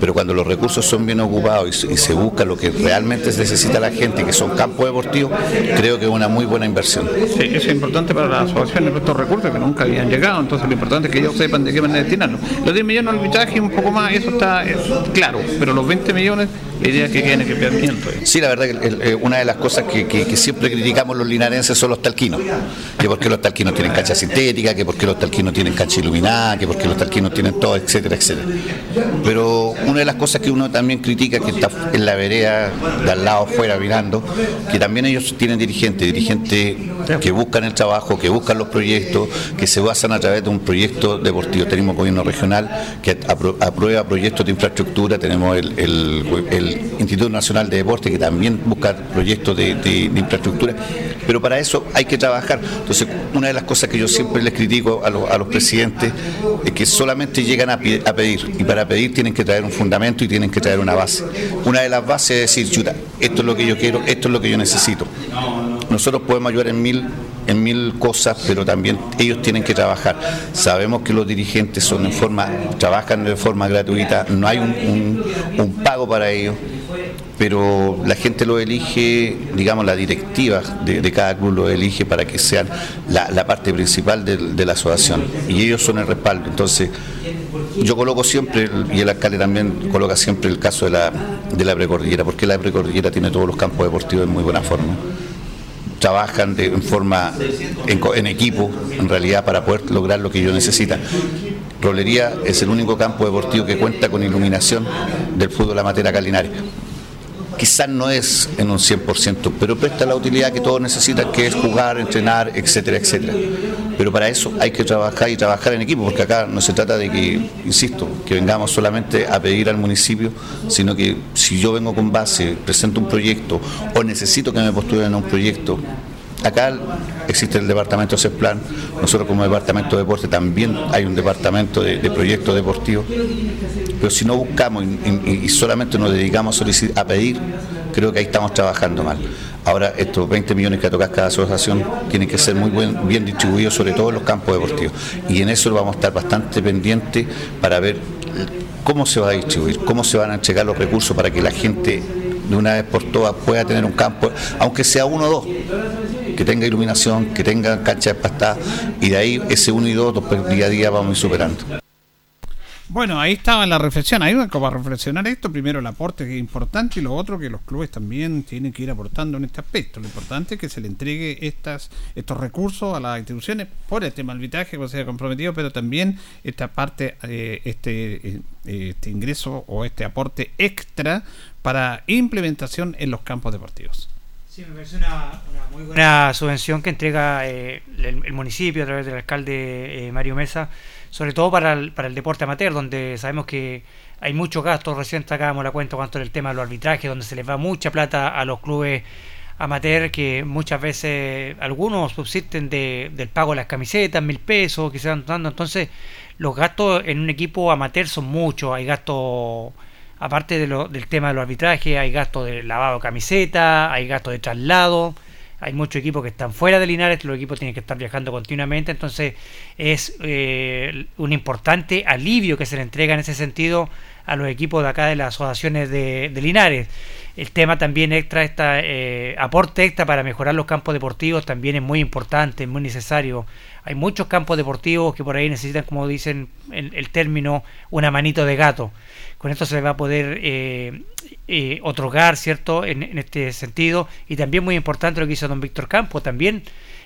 Pero cuando los recursos son bien ocupados y se, busca lo que realmente necesita la gente, que son campos deportivos, creo que es una muy buena inversión. Sí, eso es importante para las asociaciones, estos recursos que nunca habían llegado, entonces lo importante es que ellos sepan de qué van a destinarlo. Los 10 millones al arbitraje un poco más, eso está es claro, pero los 20 millones, la idea es que queden en equipamiento. Sí, la verdad que el- eh, una de las cosas que, que- que siempre criticamos los linarenses son los talquinos. Que porque los talquinos tienen cancha sintética, que porque los talquinos tienen cancha iluminada, que porque los talquinos tienen todo, etcétera, etcétera. Pero una de las cosas que uno también critica, que está en la vereda de al lado afuera mirando, que también ellos tienen dirigentes, dirigentes que buscan el trabajo, que buscan los proyectos, que se basan a través de un proyecto deportivo. Tenemos gobierno regional que aprueba proyectos de infraestructura, tenemos el, Instituto Nacional de Deporte que también busca proyectos de infraestructura, pero para eso hay que trabajar. Entonces, una de las cosas que yo siempre les critico a, los- presidentes es que solamente llegan a, pedir, y para pedir tienen que traer un fundamento y tienen que traer una base. Una de las bases es decir, chuta, esto es lo que yo quiero, esto es lo que yo necesito. Nosotros podemos ayudar en mil en mil cosas, pero también ellos tienen que trabajar. Sabemos que los dirigentes son en forma, trabajan de forma gratuita, no hay un pago para ellos. Pero la gente lo elige, digamos, la directiva de, cada club lo elige para que sean la, parte principal de, la asociación y ellos son el respaldo. Entonces, yo coloco siempre, y el alcalde también coloca siempre el caso de la, de la precordillera, porque la precordillera tiene todos los campos deportivos en muy buena forma trabajan de, en forma, en, equipo, en realidad, para poder lograr lo que ellos necesitan. Rolería es el único campo deportivo que cuenta con iluminación del fútbol amateur acá en Linares. Quizás no es en un 100%, pero presta la utilidad que todos necesitan, que es jugar, entrenar, etcétera, etcétera. Pero para eso hay que trabajar y trabajar en equipo, porque acá no se trata de que, insisto, que vengamos solamente a pedir al municipio, sino que si yo vengo con base, presento un proyecto o necesito que me postulen a un proyecto, acá existe el departamento CESPLAN, nosotros como departamento de deporte también hay un departamento de, proyectos deportivos, pero si no buscamos y, solamente nos dedicamos a, pedir, creo que ahí estamos trabajando mal. Ahora, estos 20 millones que toca cada asociación tienen que ser muy bien distribuidos, sobre todo en los campos deportivos. Y en eso vamos a estar bastante pendientes para ver cómo se va a distribuir, cómo se van a entregar los recursos para que la gente de una vez por todas pueda tener un campo, aunque sea uno o dos, que tenga iluminación, que tenga cancha de pastada, y de ahí ese uno y dos, día a día vamos a ir superando. Bueno, ahí estaba la reflexión. Ahí va como a reflexionar esto. Primero el aporte que es importante y lo otro que los clubes también tienen que ir aportando en este aspecto. Lo importante es que se le entregue estas estos recursos a las instituciones por el tema arbitraje que se haya comprometido, pero también esta parte, eh, este, eh, este ingreso o este aporte extra para implementación en los campos deportivos. Sí, me parece una, una muy buena subvención que entrega eh, el, el municipio a través del alcalde eh, Mario Mesa, sobre todo para el, para el deporte amateur, donde sabemos que hay muchos gastos. Recién sacábamos la cuenta cuanto el tema de los arbitrajes, donde se les va mucha plata a los clubes amateur, que muchas veces algunos subsisten de, del pago de las camisetas, mil pesos que se van dando. Entonces, los gastos en un equipo amateur son muchos. Hay gastos aparte de lo, del tema de los arbitrajes, hay gastos de lavado de camiseta, hay gastos de traslado, hay muchos equipos que están fuera de Linares, los equipos tienen que estar viajando continuamente, entonces es eh, un importante alivio que se le entrega en ese sentido a los equipos de acá de las asociaciones de, Linares. El tema también extra, esta, eh, aporte extra para mejorar los campos deportivos también es muy importante, es muy necesario. Hay muchos campos deportivos que por ahí necesitan, como dicen el término, una manito de gato. Con esto se va a poder eh, eh, otorgar, ¿cierto?, en, en, este sentido. Y también muy importante lo que hizo don Víctor Campo, también.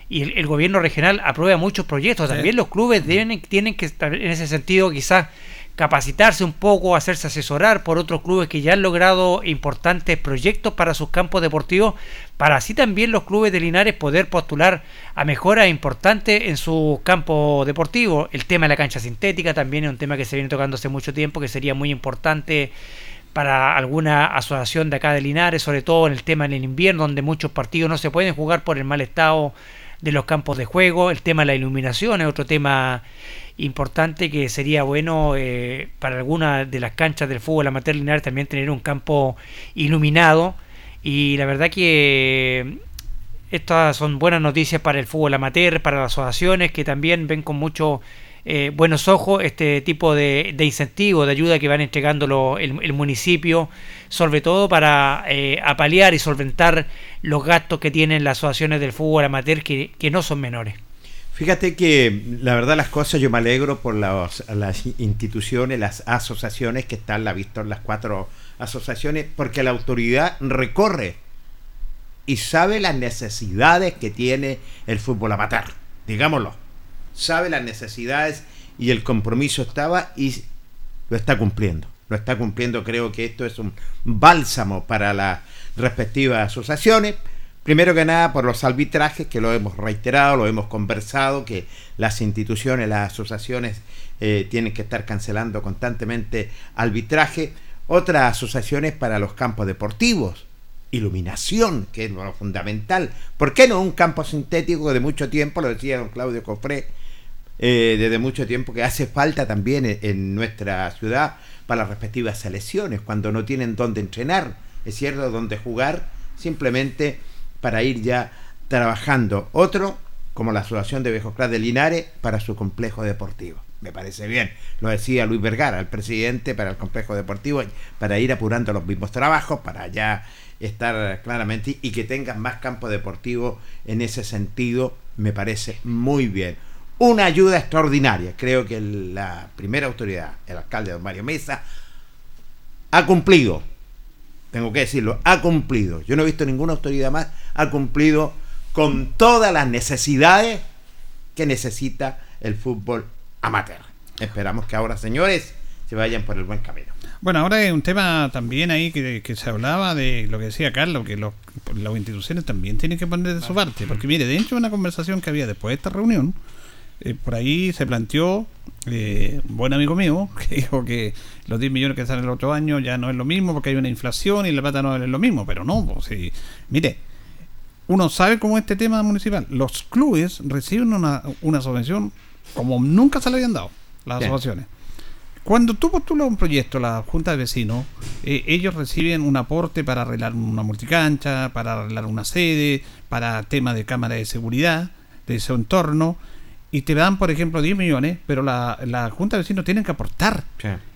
Y el, el gobierno regional aprueba muchos proyectos. Sí. También los clubes deben, tienen que en ese sentido quizás capacitarse un poco, hacerse asesorar por otros clubes que ya han logrado importantes proyectos para sus campos deportivos, para así también los clubes de Linares poder postular a mejoras importantes en su campo deportivo. El tema de la cancha sintética también es un tema que se viene tocando hace mucho tiempo, que sería muy importante para alguna asociación de acá de Linares, sobre todo en el tema en el invierno, donde muchos partidos no se pueden jugar por el mal estado de los campos de juego. El tema de la iluminación es otro tema importante que sería bueno eh, para alguna de las canchas del fútbol amateur Linares también tener un campo iluminado. Y la verdad que estas son buenas noticias para el fútbol amateur, para las asociaciones que también ven con mucho eh, buenos ojos este tipo de, de incentivo, de ayuda que van entregando el, el municipio, sobre todo para eh, apalear y solventar los gastos que tienen las asociaciones del fútbol amateur que no son menores. Fíjate que la verdad las cosas yo me alegro por las, instituciones, las asociaciones que están, la visto las cuatro asociaciones, porque la autoridad recorre y sabe las necesidades que tiene el fútbol amateur, digámoslo. Sabe las necesidades y el compromiso estaba y lo está cumpliendo. Lo está cumpliendo, creo que esto es un bálsamo para las respectivas asociaciones. Primero que nada por los arbitrajes, que lo hemos reiterado, lo hemos conversado, que las instituciones, las asociaciones eh, tienen que estar cancelando constantemente arbitraje. Otras asociaciones para los campos deportivos, iluminación, que es lo fundamental. ¿Por qué no un campo sintético de mucho tiempo? Lo decía don Claudio Cofré, eh, desde mucho tiempo, que hace falta también en, en nuestra ciudad para las respectivas selecciones, cuando no tienen dónde entrenar, es cierto, dónde jugar, simplemente para ir ya trabajando. Otro, como la Asociación de Viejos de Linares, para su complejo deportivo. Me parece bien. Lo decía Luis Vergara, el presidente para el complejo deportivo, para ir apurando los mismos trabajos, para ya estar claramente y que tengan más campo deportivo en ese sentido, me parece muy bien. Una ayuda extraordinaria. Creo que la primera autoridad, el alcalde don Mario Mesa, ha cumplido. Tengo que decirlo, ha cumplido. Yo no he visto ninguna autoridad más, ha cumplido con todas las necesidades que necesita el fútbol amateur. Esperamos que ahora, señores, se vayan por el buen camino. Bueno, ahora hay un tema también ahí que, que se hablaba de lo que decía Carlos, que los, las instituciones también tienen que poner de su parte. Porque mire, dentro de una conversación que había después de esta reunión, eh, por ahí se planteó, eh, un buen amigo mío, que dijo que los 10 millones que salen el otro año ya no es lo mismo porque hay una inflación y la plata no es lo mismo, pero no, pues, sí. mire, uno sabe cómo es este tema municipal. Los clubes reciben una, una subvención como nunca se le habían dado, las Bien. asociaciones. Cuando tú postulas un proyecto, la Junta de Vecinos, eh, ellos reciben un aporte para arreglar una multicancha, para arreglar una sede, para tema de cámara de seguridad de ese entorno, y te dan, por ejemplo, 10 millones, pero la, la Junta de Vecinos tienen que aportar.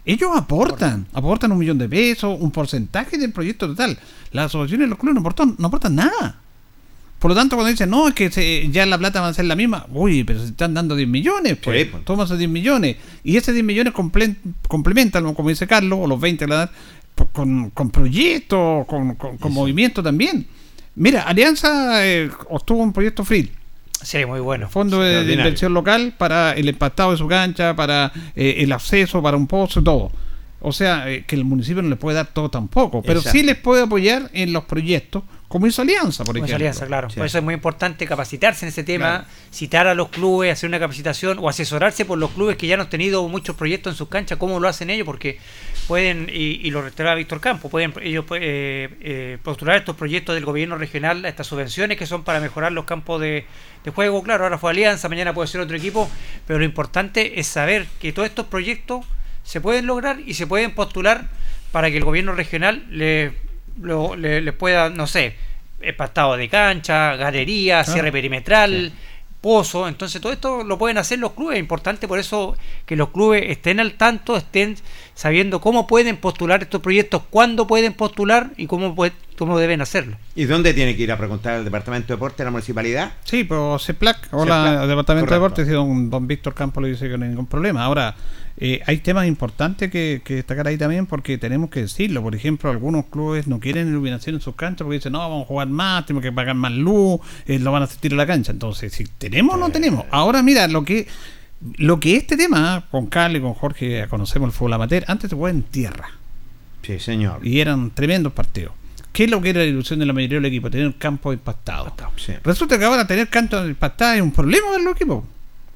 Ellos aportan, aportan un millón de pesos, un porcentaje del proyecto total. Las asociaciones y los clubes no aportan, no aportan nada. Por lo tanto, cuando dicen, no, es que se- ya la plata va a ser la misma, uy, pero se están dando 10 millones, pues, toma esos 10 millones. Y ese 10 millones comple- complementan, como dice Carlos, o los 20 que le dan, po- con, con proyectos, con, con- con movimiento también. Mira, Alianza eh, obtuvo un proyecto free. Sí, muy bueno. Fondo de, de inversión local para el empastado de su cancha, para eh, el acceso, para un pozo, todo. O sea, eh, que el municipio no le puede dar todo tampoco, pero Exacto. sí les puede apoyar en los proyectos, como hizo Alianza, por Como ejemplo. alianza, claro. Sí. Por eso es muy importante capacitarse en ese tema, Claro. citar a los clubes, hacer una capacitación o asesorarse por los clubes que ya no han tenido muchos proyectos en sus canchas, cómo lo hacen ellos, porque pueden, y, y lo reiteraba Víctor Campo, pueden ellos eh, eh, postular estos proyectos del gobierno regional, estas subvenciones que son para mejorar los campos de, de juego. Claro, ahora fue Alianza, mañana puede ser otro equipo, pero lo importante es saber que todos estos proyectos se pueden lograr y se pueden postular para que el gobierno regional le, lo- le, le pueda, no sé, empastado de cancha, galería, Claro. cierre perimetral, pozo. Entonces todo esto lo pueden hacer los clubes. Es importante por eso que los clubes estén al tanto, estén sabiendo cómo pueden postular estos proyectos, cuándo pueden postular y cómo, puede- cómo deben hacerlo. ¿Y dónde tiene que ir a preguntar al Departamento de Deporte de la Municipalidad? Sí, pues CEPLAC, hola, CEPLAC, Departamento de correcto. Deportes, y don, don Víctor Campos le dice que no hay ningún problema. Ahora, eh, hay temas importantes que, que destacar ahí también porque tenemos que decirlo. Por ejemplo, algunos clubes no quieren iluminación en sus canchas porque dicen, no, vamos a jugar más, tenemos que pagar más luz, eh, lo van a asistir a la cancha. Entonces, si tenemos o no tenemos. Ahora, mira, lo que lo que este tema, con Carlos y con Jorge, conocemos el fútbol amateur, antes se jugaba en tierra. Sí, señor. Y eran tremendos partidos. ¿Qué es lo que era la ilusión de la mayoría del equipo? Tener un campo empastado. Resulta que ahora tener canto empastado es un problema para los equipos.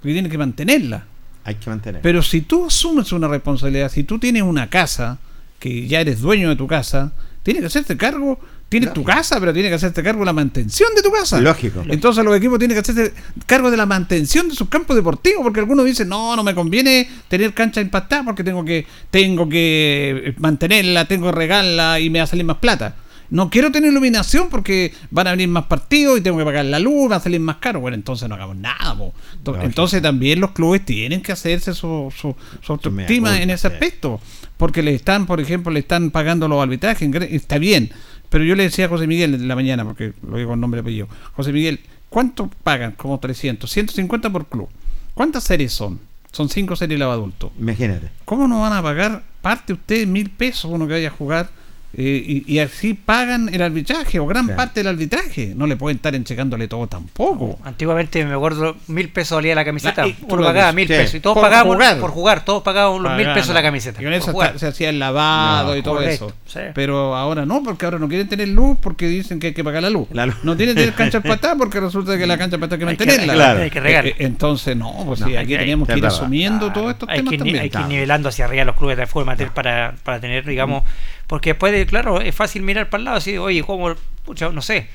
Porque tienen que mantenerla. Hay que mantener. Pero si tú asumes una responsabilidad, si tú tienes una casa, que ya eres dueño de tu casa, tienes que hacerte cargo, tienes tu casa, pero tienes que hacerte cargo de la mantención de tu casa. Lógico. Entonces los equipos tienen que hacerse cargo de la mantención de sus campos deportivos, porque algunos dicen, no, no me conviene tener cancha impactada porque tengo que, tengo que mantenerla, tengo que regarla y me va a salir más plata. No quiero tener iluminación porque van a venir más partidos y tengo que pagar la luz, va a salir más caro. Bueno, entonces no hagamos nada. po. Entonces también los clubes tienen que hacerse su, su, su autoestima en ese aspecto. Porque le están, por ejemplo, le están pagando los arbitrajes. Está bien. Pero yo le decía a José Miguel en la mañana, porque lo digo con nombre y apellido. José Miguel, ¿cuánto pagan? Como 300, 150 por club. ¿Cuántas series son? Son cinco series de adultos. Imagínate. ¿Cómo no van a pagar parte ustedes mil pesos uno que vaya a jugar? Eh, y, y así pagan el arbitraje o gran parte del arbitraje. No le pueden estar enchecándole todo tampoco. Antiguamente me acuerdo mil pesos valía la camiseta. Ah, y tú Uno pagaba mil Sí. pesos. Y todos Por pagábamos jugar. por jugar, todos pagábamos los mil pesos la camiseta. Y con eso se hacía el lavado No, y todo correcto, eso. sí. Pero ahora no, porque ahora no quieren tener luz porque dicen que hay que pagar la luz. No tienen que tener cancha patada porque resulta que la cancha patada hay que Hay que- mantenerla. hay que- Claro. hay que regar. Eh, eh, Entonces, no, pues No, sí, hay aquí teníamos hay- que ir asumiendo todos estos hay temas también. hay que ir nivelando hacia arriba los clubes de forma para, para tener, digamos, porque después, de, claro, es fácil mirar para el lado y decir, oye, ¿cómo? Pucha, no sé,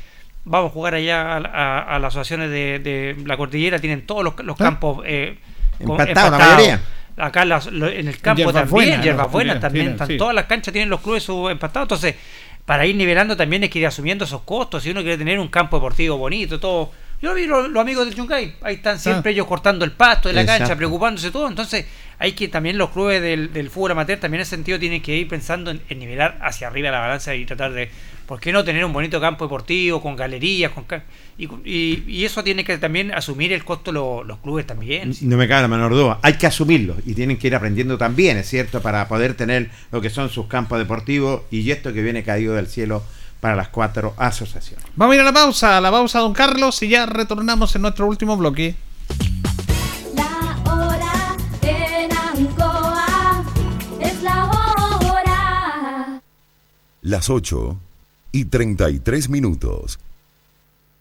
vamos a jugar allá a, a- a las asociaciones de, de la cordillera, tienen todos los, los campos eh, Empatados, la mayoría. Acá las- lo- en el campo Hierbas también, hierbas buenas también, tienen, están sí. todas las canchas tienen los clubes empatados, entonces para ir nivelando también hay que ir asumiendo esos costos, si uno quiere tener un campo deportivo bonito, todo Yo vi los, los amigos del Yungay, ahí están siempre ellos cortando el pasto de la Exacto. cancha, preocupándose todo. Entonces, hay que también los clubes del, del fútbol amateur también en ese sentido tienen que ir pensando en, en nivelar hacia arriba la balanza y tratar de, ¿por qué no tener un bonito campo deportivo con galerías? con y- y eso tiene que también asumir el costo lo- los clubes también. No me cabe la menor duda. Hay que asumirlo y tienen que ir aprendiendo también, es cierto, para poder tener lo que son sus campos deportivos y esto que viene caído del cielo para las cuatro asociaciones. Vamos a ir a la pausa, a la pausa, don Carlos, y ya retornamos en nuestro último bloque. La hora en Ancoa es la hora. Las 8 y 33 minutos.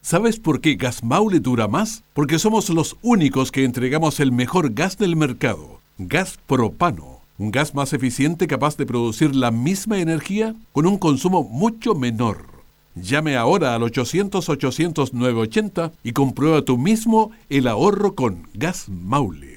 ¿Sabes por qué Gas Maule dura más? Porque somos los únicos que entregamos el mejor gas del mercado. Gas propano. Un gas más eficiente capaz de producir la misma energía con un consumo mucho menor. Llame ahora al 800-800-980 y comprueba tú mismo el ahorro con Gas Maule.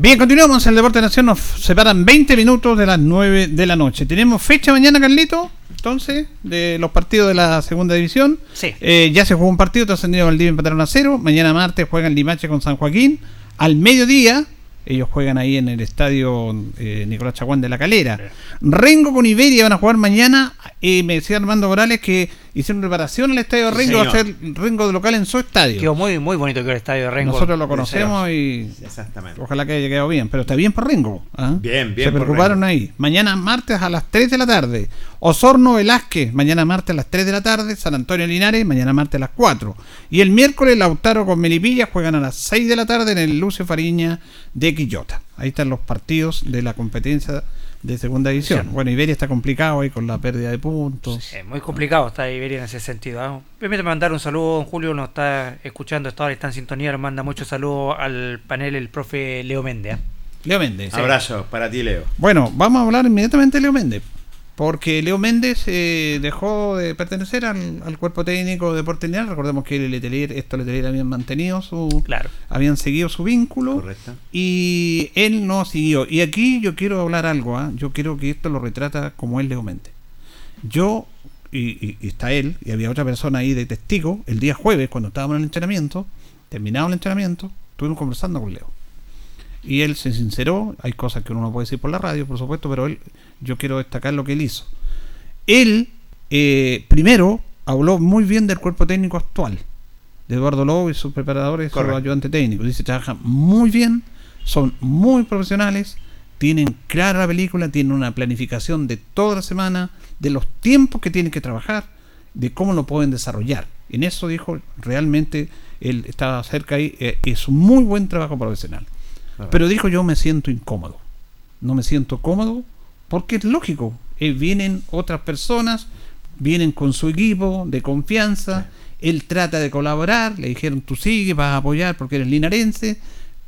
Bien, continuamos en el Deporte Nación. Nos separan 20 minutos de las 9 de la noche. Tenemos fecha mañana, Carlito. Entonces, de los partidos de la segunda división. Sí. Eh, ya se jugó un partido, trascendido Valdivia empataron a cero. Mañana martes juegan Limache con San Joaquín. Al mediodía, ellos juegan ahí en el estadio eh, Nicolás Chaguán de la Calera. Rengo con Iberia van a jugar mañana. Y me decía Armando Morales que hicieron reparación al estadio Rengo. va a ser Rengo de local en su estadio. Quedó muy, muy bonito que el estadio de Rengo. Nosotros lo conocemos y Exactamente. ojalá que haya quedado bien, pero está bien por Rengo. ¿ah? Bien, bien Se por preocuparon ahí. Mañana martes a las 3 de la tarde. Osorno Velázquez, mañana martes a las 3 de la tarde. San Antonio Linares, mañana martes a las 4. Y el miércoles Lautaro con Melipilla juegan a las 6 de la tarde en el Lucio Fariña de Quillota. Ahí están los partidos de la competencia de segunda división. Bueno, Iberia está complicado ahí con la pérdida de puntos. Es muy complicado está Iberia en ese sentido. Permíteme mandar un saludo, don Julio nos está escuchando, está, está en sintonía, nos manda muchos saludos al panel el profe Leo Méndez. ¿ah? Leo Méndez. Abrazo para ti, Leo. Bueno, vamos a hablar inmediatamente de Leo Méndez. Porque Leo Méndez eh, dejó de pertenecer al, al cuerpo técnico de Deportes Lineal. Recordemos que el Letelier, esto Letelier habían mantenido su. Claro. Habían seguido su vínculo. Correcto. Y él no siguió. Y aquí yo quiero hablar algo. ¿ah? Yo quiero que esto lo retrata como es Leo Méndez. Yo, y, y- y está él, y había otra persona ahí de testigo, el día jueves, cuando estábamos en el entrenamiento, terminado el entrenamiento, estuvimos conversando con Leo. Y él se sinceró, hay cosas que uno no puede decir por la radio, por supuesto, pero él, yo quiero destacar lo que él hizo. Él, eh, primero, habló muy bien del cuerpo técnico actual, de Eduardo Lobo y sus preparadores, su ayudante técnico. Dice, trabajan muy bien, son muy profesionales, tienen clara la película, tienen una planificación de toda la semana, de los tiempos que tienen que trabajar, de cómo lo pueden desarrollar. En eso dijo, realmente él estaba cerca ahí, eh, es un muy buen trabajo profesional. Pero dijo, yo me siento incómodo. No me siento cómodo porque es lógico. eh, vienen otras personas, vienen con su equipo de confianza. Él trata de colaborar. Le dijeron, tú sigue, vas a apoyar porque eres linarense.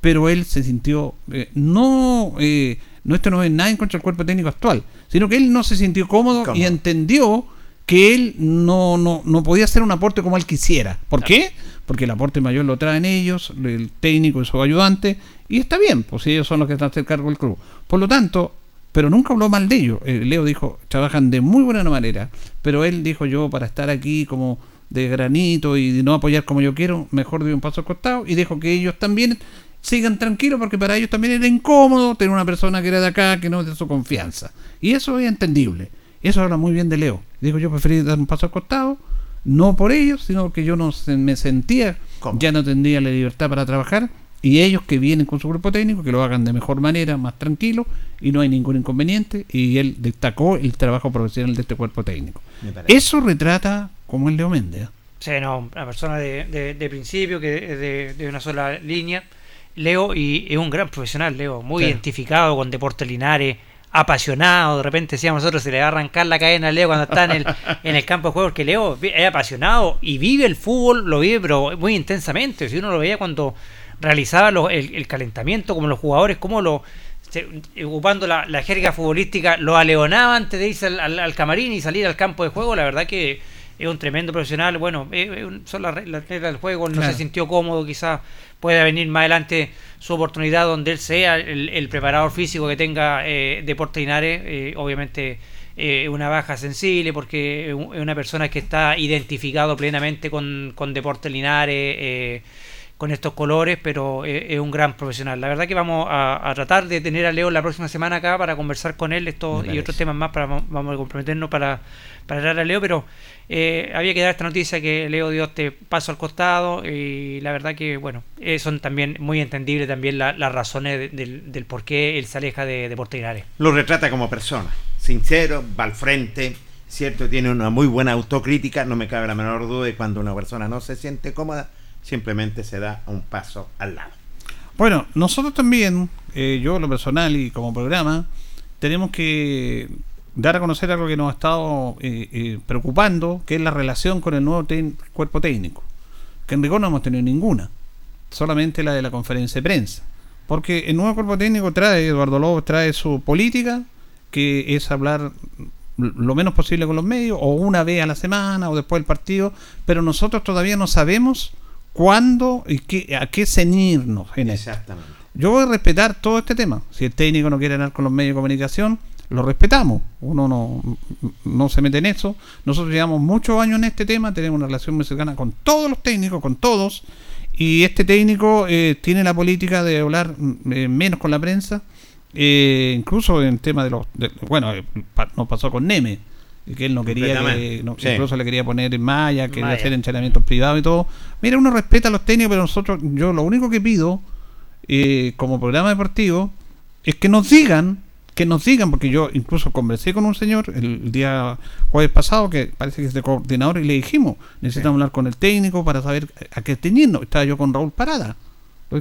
Pero él se sintió, eh, no, eh, no esto no es nada en contra del cuerpo técnico actual, sino que él no se sintió cómodo, y entendió que él no, no, no podía hacer un aporte como él quisiera. ¿Por qué? Porque el aporte mayor lo traen ellos, el técnico y su ayudante, y está bien, pues ellos son los que están a hacer cargo del club. Por lo tanto, pero nunca habló mal de ellos. Eh, Leo dijo, trabajan de muy buena manera, pero él dijo yo para estar aquí como de granito y no apoyar como yo quiero, mejor doy un paso al costado y dejo que ellos también sigan tranquilos porque para ellos también era incómodo tener una persona que era de acá que no es de su confianza. Y eso es entendible. Eso habla muy bien de Leo. Digo, yo preferí dar un paso al costado, no por ellos, sino porque yo no se- me sentía, ya no tendría la libertad para trabajar, y ellos que vienen con su grupo técnico, que lo hagan de mejor manera, más tranquilo, y no hay ningún inconveniente, y él destacó el trabajo profesional de este cuerpo técnico. Eso retrata como el Leo Méndez. ¿eh? Sí, no, una persona de, de- de principio, que es de, de una sola línea. Leo, y es un gran profesional, Leo, muy identificado con Deportes Linares, apasionado. De repente decíamos nosotros, se le va a arrancar la cadena a Leo cuando está en el, en el campo de juego, porque Leo es apasionado y vive el fútbol, lo vive, pero muy intensamente. Si uno lo veía cuando realizaba los- el, el calentamiento, como los jugadores, como lo. se- ocupando la, la jerga futbolística, lo aleonaba antes de irse al, al- al camarín y salir al campo de juego. La verdad que es un tremendo profesional. Bueno, eh, eh, son las re- las reglas del juego. No Claro. se sintió cómodo, quizás pueda venir más adelante su oportunidad donde él sea el, el preparador físico que tenga eh, Deportes Linares. Eh, obviamente eh, una baja sensible porque es una persona que está identificado plenamente con, con Deportes Linares. Con estos colores, pero eh, es un gran profesional. La verdad que vamos a, a tratar de tener a Leo la próxima semana acá para conversar con él estos y otros temas más, para vamos a comprometernos para, para traer a Leo, pero eh, había que dar esta noticia que Leo dio este paso al costado y la verdad que, bueno, eh, son también muy entendibles también la- las razones de- del, del por qué él se aleja de Deportes Linares. Lo retrata como persona, sincero, va al frente, cierto, tiene una muy buena autocrítica, no me cabe la menor duda de cuando una persona no se siente cómoda, simplemente se da un paso al lado. Bueno, nosotros también, eh, yo lo personal y como programa, tenemos que dar a conocer algo que nos ha estado eh, eh, preocupando, que es la relación con el nuevo cuerpo técnico. Que en rigor no hemos tenido ninguna, solamente la de la conferencia de prensa. Porque el nuevo cuerpo técnico trae, Eduardo López trae su política, que es hablar lo menos posible con los medios, o una vez a la semana, o después del partido, pero nosotros todavía no sabemos cuándo y qué, a qué ceñirnos en esto. Exactamente. Yo voy a respetar todo este tema. Si el técnico no quiere hablar con los medios de comunicación, lo respetamos. Uno no, no se mete en eso. Nosotros llevamos muchos años en este tema, tenemos una relación muy cercana con todos los técnicos, con todos. Y este técnico eh, tiene la política de hablar mm, eh, menos con la prensa, eh, incluso en tema de los. de- bueno, eh, nos pasó con Neme, que él no quería que. No- Sí. Incluso le quería poner en malla, quería Malla. hacer entrenamientos privados y todo. Mira, uno respeta a los técnicos, pero nosotros, yo lo único que pido eh, como programa deportivo es que nos digan, que nos digan, porque yo incluso conversé con un señor el día jueves pasado, que parece que es de coordinador, y le dijimos, necesitamos hablar con el técnico para saber a qué teñirnos. Estaba yo con Raúl Parada,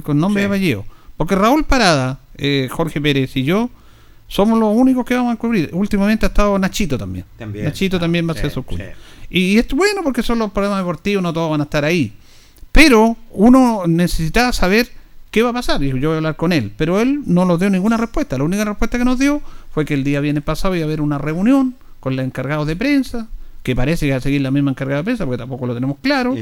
con nombre Sí. y apellido. Porque Raúl Parada, eh, Jorge Pérez y yo somos los únicos que vamos a cubrir. Últimamente ha estado Nachito también. También. Nachito también va a ser su sí. Y es bueno porque son los programas deportivos, no todos van a estar ahí. Pero uno necesitaba saber qué va a pasar. Y yo voy a hablar con él. Pero él no nos dio ninguna respuesta. La única respuesta que nos dio fue que el día viernes pasado iba a haber una reunión con los encargados de prensa, que parece que va a seguir la misma encargada de prensa, porque tampoco lo tenemos claro.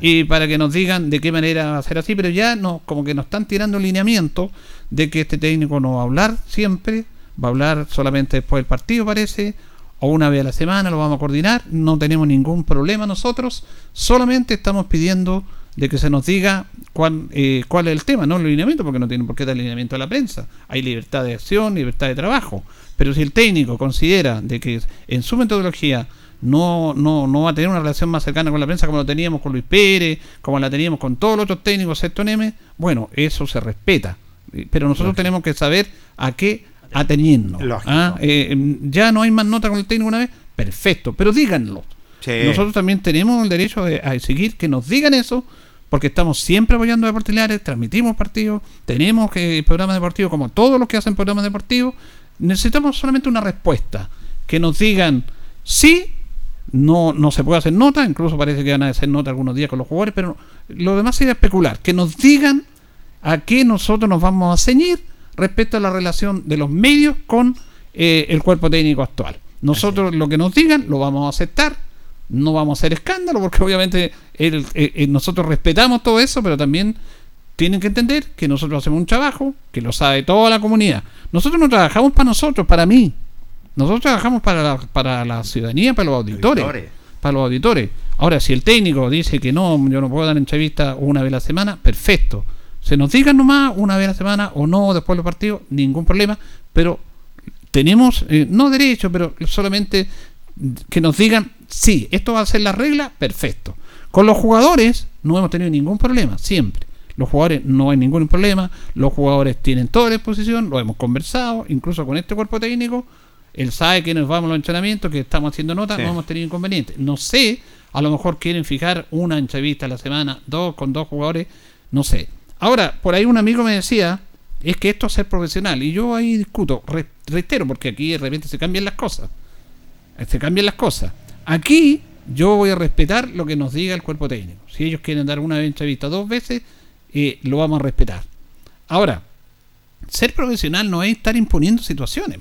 Y para que nos digan de qué manera va a ser así, pero ya no, como que nos están tirando el lineamiento de que este técnico no va a hablar siempre, va a hablar solamente después del partido, parece, o una vez a la semana lo vamos a coordinar, no tenemos ningún problema nosotros, solamente estamos pidiendo de que se nos diga cuál, eh, cuál es el tema, no el lineamiento, porque no tienen por qué dar lineamiento a la prensa. Hay libertad de acción, libertad de trabajo. Pero si el técnico considera de que en su metodología no, no, no va a tener una relación más cercana con la prensa como lo teníamos con Luis Pérez, como la teníamos con todos los otros técnicos, excepto Neme, bueno, eso se respeta. Eh, Pero nosotros tenemos que saber a qué atenernos. Lógico. ¿ah? Eh, ya no hay más nota con el técnico una vez, perfecto, pero díganlo. Sí. Nosotros también tenemos el derecho de, a seguir que nos digan eso, porque estamos siempre apoyando a Deportes Linares, transmitimos partidos, tenemos que programas deportivos como todos los que hacen programas deportivos. Necesitamos solamente una respuesta, que nos digan sí, no, no se puede hacer nota, incluso parece que van a hacer nota algunos días con los jugadores, pero lo demás sería especular, que nos digan a qué nosotros nos vamos a ceñir respecto a la relación de los medios con eh, el cuerpo técnico actual. Nosotros lo que nos digan lo vamos a aceptar, no vamos a hacer escándalo, porque obviamente el- eh, eh, nosotros respetamos todo eso, pero también tienen que entender que nosotros hacemos un trabajo que lo sabe toda la comunidad. Nosotros no trabajamos para nosotros, para mí. Nosotros trabajamos para la, para la ciudadanía, para los auditores. Auditores. Para los auditores. Ahora, si el técnico dice que no, yo no puedo dar entrevista una vez a la semana, perfecto. Se nos digan nomás una vez a la semana o no después del partido, ningún problema. Pero tenemos, eh, no derecho, pero solamente que nos digan, sí, esto va a ser la regla, perfecto. Con los jugadores no hemos tenido ningún problema, siempre. Los jugadores no hay ningún problema, los jugadores tienen toda la exposición, lo hemos conversado, incluso con este cuerpo técnico, él sabe que nos vamos a los entrenamientos, que estamos haciendo notas, Sí. no hemos tenido inconvenientes. No sé A lo mejor quieren fijar una entrevista a la semana, dos con dos jugadores, no sé. Ahora, por ahí un amigo me decía, es que esto es ser profesional. Y yo ahí discuto, re- reitero, porque aquí de repente se cambian las cosas. Se cambian las cosas. Aquí yo voy a respetar lo que nos diga el cuerpo técnico. Si ellos quieren dar una entrevista dos veces, eh, lo vamos a respetar. Ahora, ser profesional no es estar imponiendo situaciones.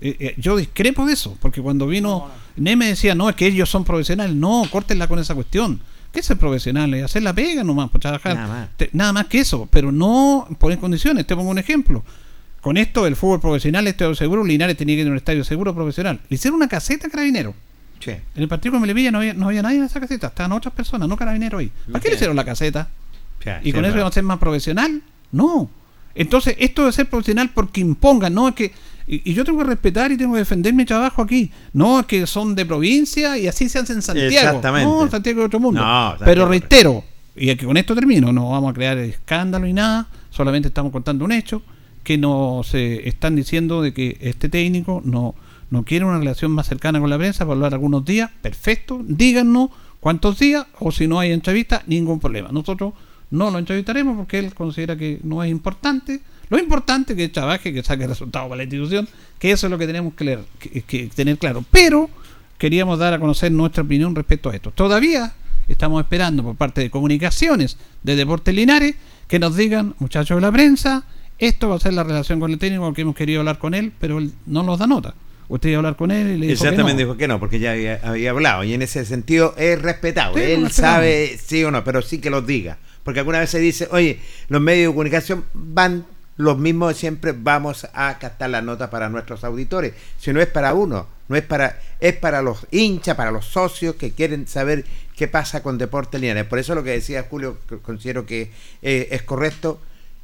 Eh, eh, yo discrepo de eso, porque cuando vino Neme decía, no, es que ellos son profesionales. No, córtenla con esa cuestión. ¿Qué es ser profesional? Es hacer la pega nomás, por trabajar. Nada más. Te- nada más que eso, pero no poner condiciones. Te pongo un ejemplo. Con esto, el fútbol profesional, estadio seguro, Linares tenía que tener un estadio seguro profesional. Le hicieron una caseta a Carabinero. Sí. En el partido con Melipilla no había, no había nadie en esa caseta, estaban otras personas, no Carabineros ahí. ¿Para qué le hicieron la caseta? ¿Y sí, con es eso vamos a ser más profesional? No. Entonces, esto de ser profesional porque impongan, no es que. Y, y yo tengo que respetar y tengo que defender mi trabajo aquí. No es que son de provincia y así se hace en Santiago. Exactamente. No, Santiago es otro mundo. No, Pero reitero, y que con esto termino, no vamos a crear escándalo ni nada, solamente estamos contando un hecho, que nos eh, están diciendo de que este técnico no, no quiere una relación más cercana con la prensa para hablar algunos días, perfecto, díganos cuántos días, o si no hay entrevista, ningún problema. Nosotros no lo entrevistaremos porque él considera que no es importante. Lo importante es que trabaje, que saque resultados para la institución, que eso es lo que tenemos que, leer, que- que tener claro. Pero queríamos dar a conocer nuestra opinión respecto a esto. Todavía estamos esperando por parte de comunicaciones de Deportes Linares que nos digan, muchachos de la prensa, esto va a ser la relación con el técnico que hemos querido hablar con él, pero él no nos da nota. Usted iba a hablar con él y le dijo que Exactamente no. dijo que no, porque ya había, había hablado y en ese sentido es respetado. Sí, Él respetable. sabe sí o no, pero sí que los diga. Porque alguna vez se dice, oye, los medios de comunicación van los mismos siempre, vamos a captar la nota para nuestros auditores. Si no es para uno, no es para, es para los hinchas, para los socios que quieren saber qué pasa con Deportes Linares. Por eso lo que decía Julio, que considero que eh, es correcto,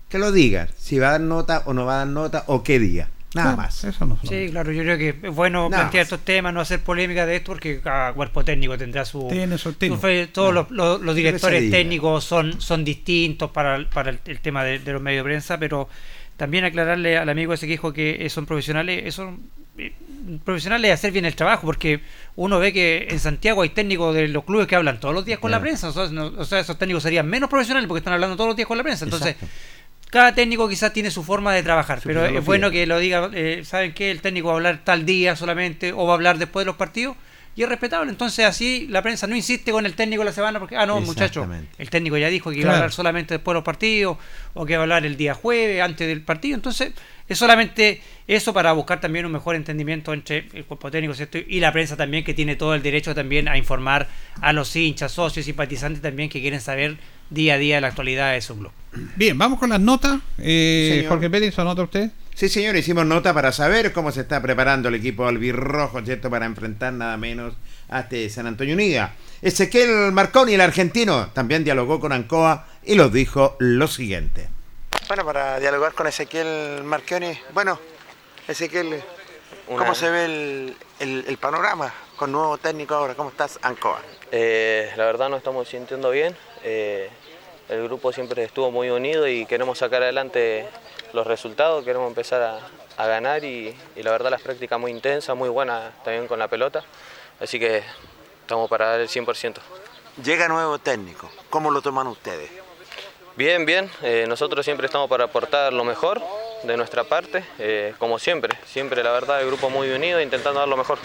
que lo diga, si va a dar nota o no va a dar nota o qué día. Nada Claro, más. Eso no Sí, claro, yo creo que es bueno Nada plantear más. estos temas, no hacer polémica de esto, porque cada cuerpo técnico tendrá su. Tiene su fe. Todos los, los- los Que directores técnicos son, son distintos para, el- para el, el tema de, de los medios de prensa, pero también aclararle al amigo ese que dijo que eh, son profesionales, eso. eh, Profesionales es hacer bien el trabajo, porque uno ve que en Santiago hay técnicos de los clubes que hablan todos los días con la prensa, o sea, no- o sea, esos técnicos serían menos profesionales porque están hablando todos los días con la prensa. Entonces, Exacto. Cada técnico quizás tiene su forma de trabajar, Su pero es bueno que lo diga, eh, ¿saben qué? El técnico va a hablar tal día solamente o va a hablar después de los partidos y es respetable. Entonces así la prensa no insiste con el técnico la semana porque, ah, no, muchacho, el técnico ya dijo que iba a hablar solamente después de los partidos o que va a hablar el día jueves, antes del partido. Entonces es solamente eso para buscar también un mejor entendimiento entre el cuerpo técnico ¿cierto? y la prensa también que tiene todo el derecho también a informar a los hinchas, socios, simpatizantes también que quieren saber día a día la actualidad de su club. Bien, vamos con las notas. Eh. Jorge Pérez, ¿anota usted? Sí, señor, hicimos nota para saber cómo se está preparando el equipo albirrojo, ¿cierto? Para enfrentar nada menos a este San Antonio Unida. Ezequiel Marconi, el argentino, también dialogó con Ancoa y nos dijo lo siguiente. Bueno, para dialogar con Ezequiel Marconi, bueno, Ezequiel, ¿cómo Una- se ve el, el- el panorama con nuevo técnico ahora? ¿Cómo estás, Ancoa? Eh, la verdad nos estamos sintiendo bien. Eh, el grupo siempre estuvo muy unido y queremos sacar adelante los resultados, queremos empezar a, ganar y, y la verdad las prácticas muy intensas, muy buenas también con la pelota. Así que estamos para dar el 100%. Llega nuevo técnico, ¿cómo lo toman ustedes? Bien, bien. eh, nosotros siempre estamos para aportar lo mejor de nuestra parte, eh, como siempre. Siempre, la verdad, el grupo muy unido, intentando dar lo mejor.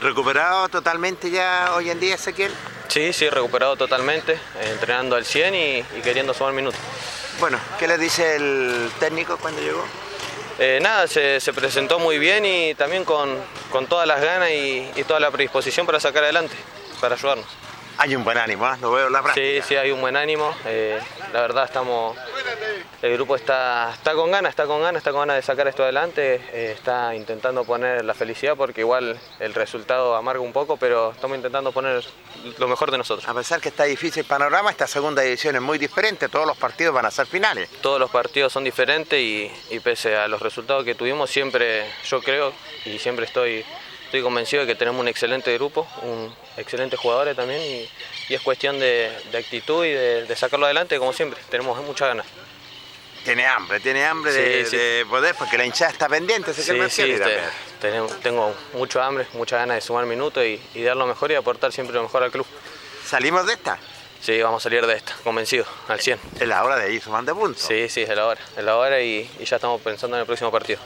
¿Recuperado totalmente ya hoy en día, Ezequiel? Sí, sí, recuperado totalmente, eh, entrenando al 100 y, y queriendo sumar minutos. Bueno, ¿qué le dice el técnico cuando llegó? Eh, nada, se, se presentó muy bien y también con, con todas las ganas y, y toda la predisposición para sacar adelante, para ayudarnos. Hay un buen ánimo, ¿eh? lo veo en la práctica. Sí, sí, hay un buen ánimo. eh, la verdad estamos, el grupo está, está con ganas, está con ganas, está con ganas de sacar esto adelante. eh, está intentando poner la felicidad porque igual el resultado amarga un poco, pero estamos intentando poner lo mejor de nosotros. A pesar que está difícil el panorama, esta segunda división es muy diferente, todos los partidos van a ser finales. Todos los partidos son diferentes y, y pese a los resultados que tuvimos, siempre yo creo y siempre estoy, estoy convencido de que tenemos un excelente grupo, un excelentes jugadores también y, y es cuestión de, de actitud y de, de sacarlo adelante como siempre. Tenemos muchas ganas. Tiene hambre, tiene hambre Sí, de, sí. de poder, porque la hinchada está pendiente, que Sí, sí, te- también. tenemos- tengo mucho hambre, muchas ganas de sumar minutos y, y dar lo mejor y aportar siempre lo mejor al club. ¿Salimos de esta? Sí, vamos a salir de esta, convencido, al 100. Es la hora de ir sumando puntos. Sí, sí, es la hora, es la hora y, y ya estamos pensando en el próximo partido.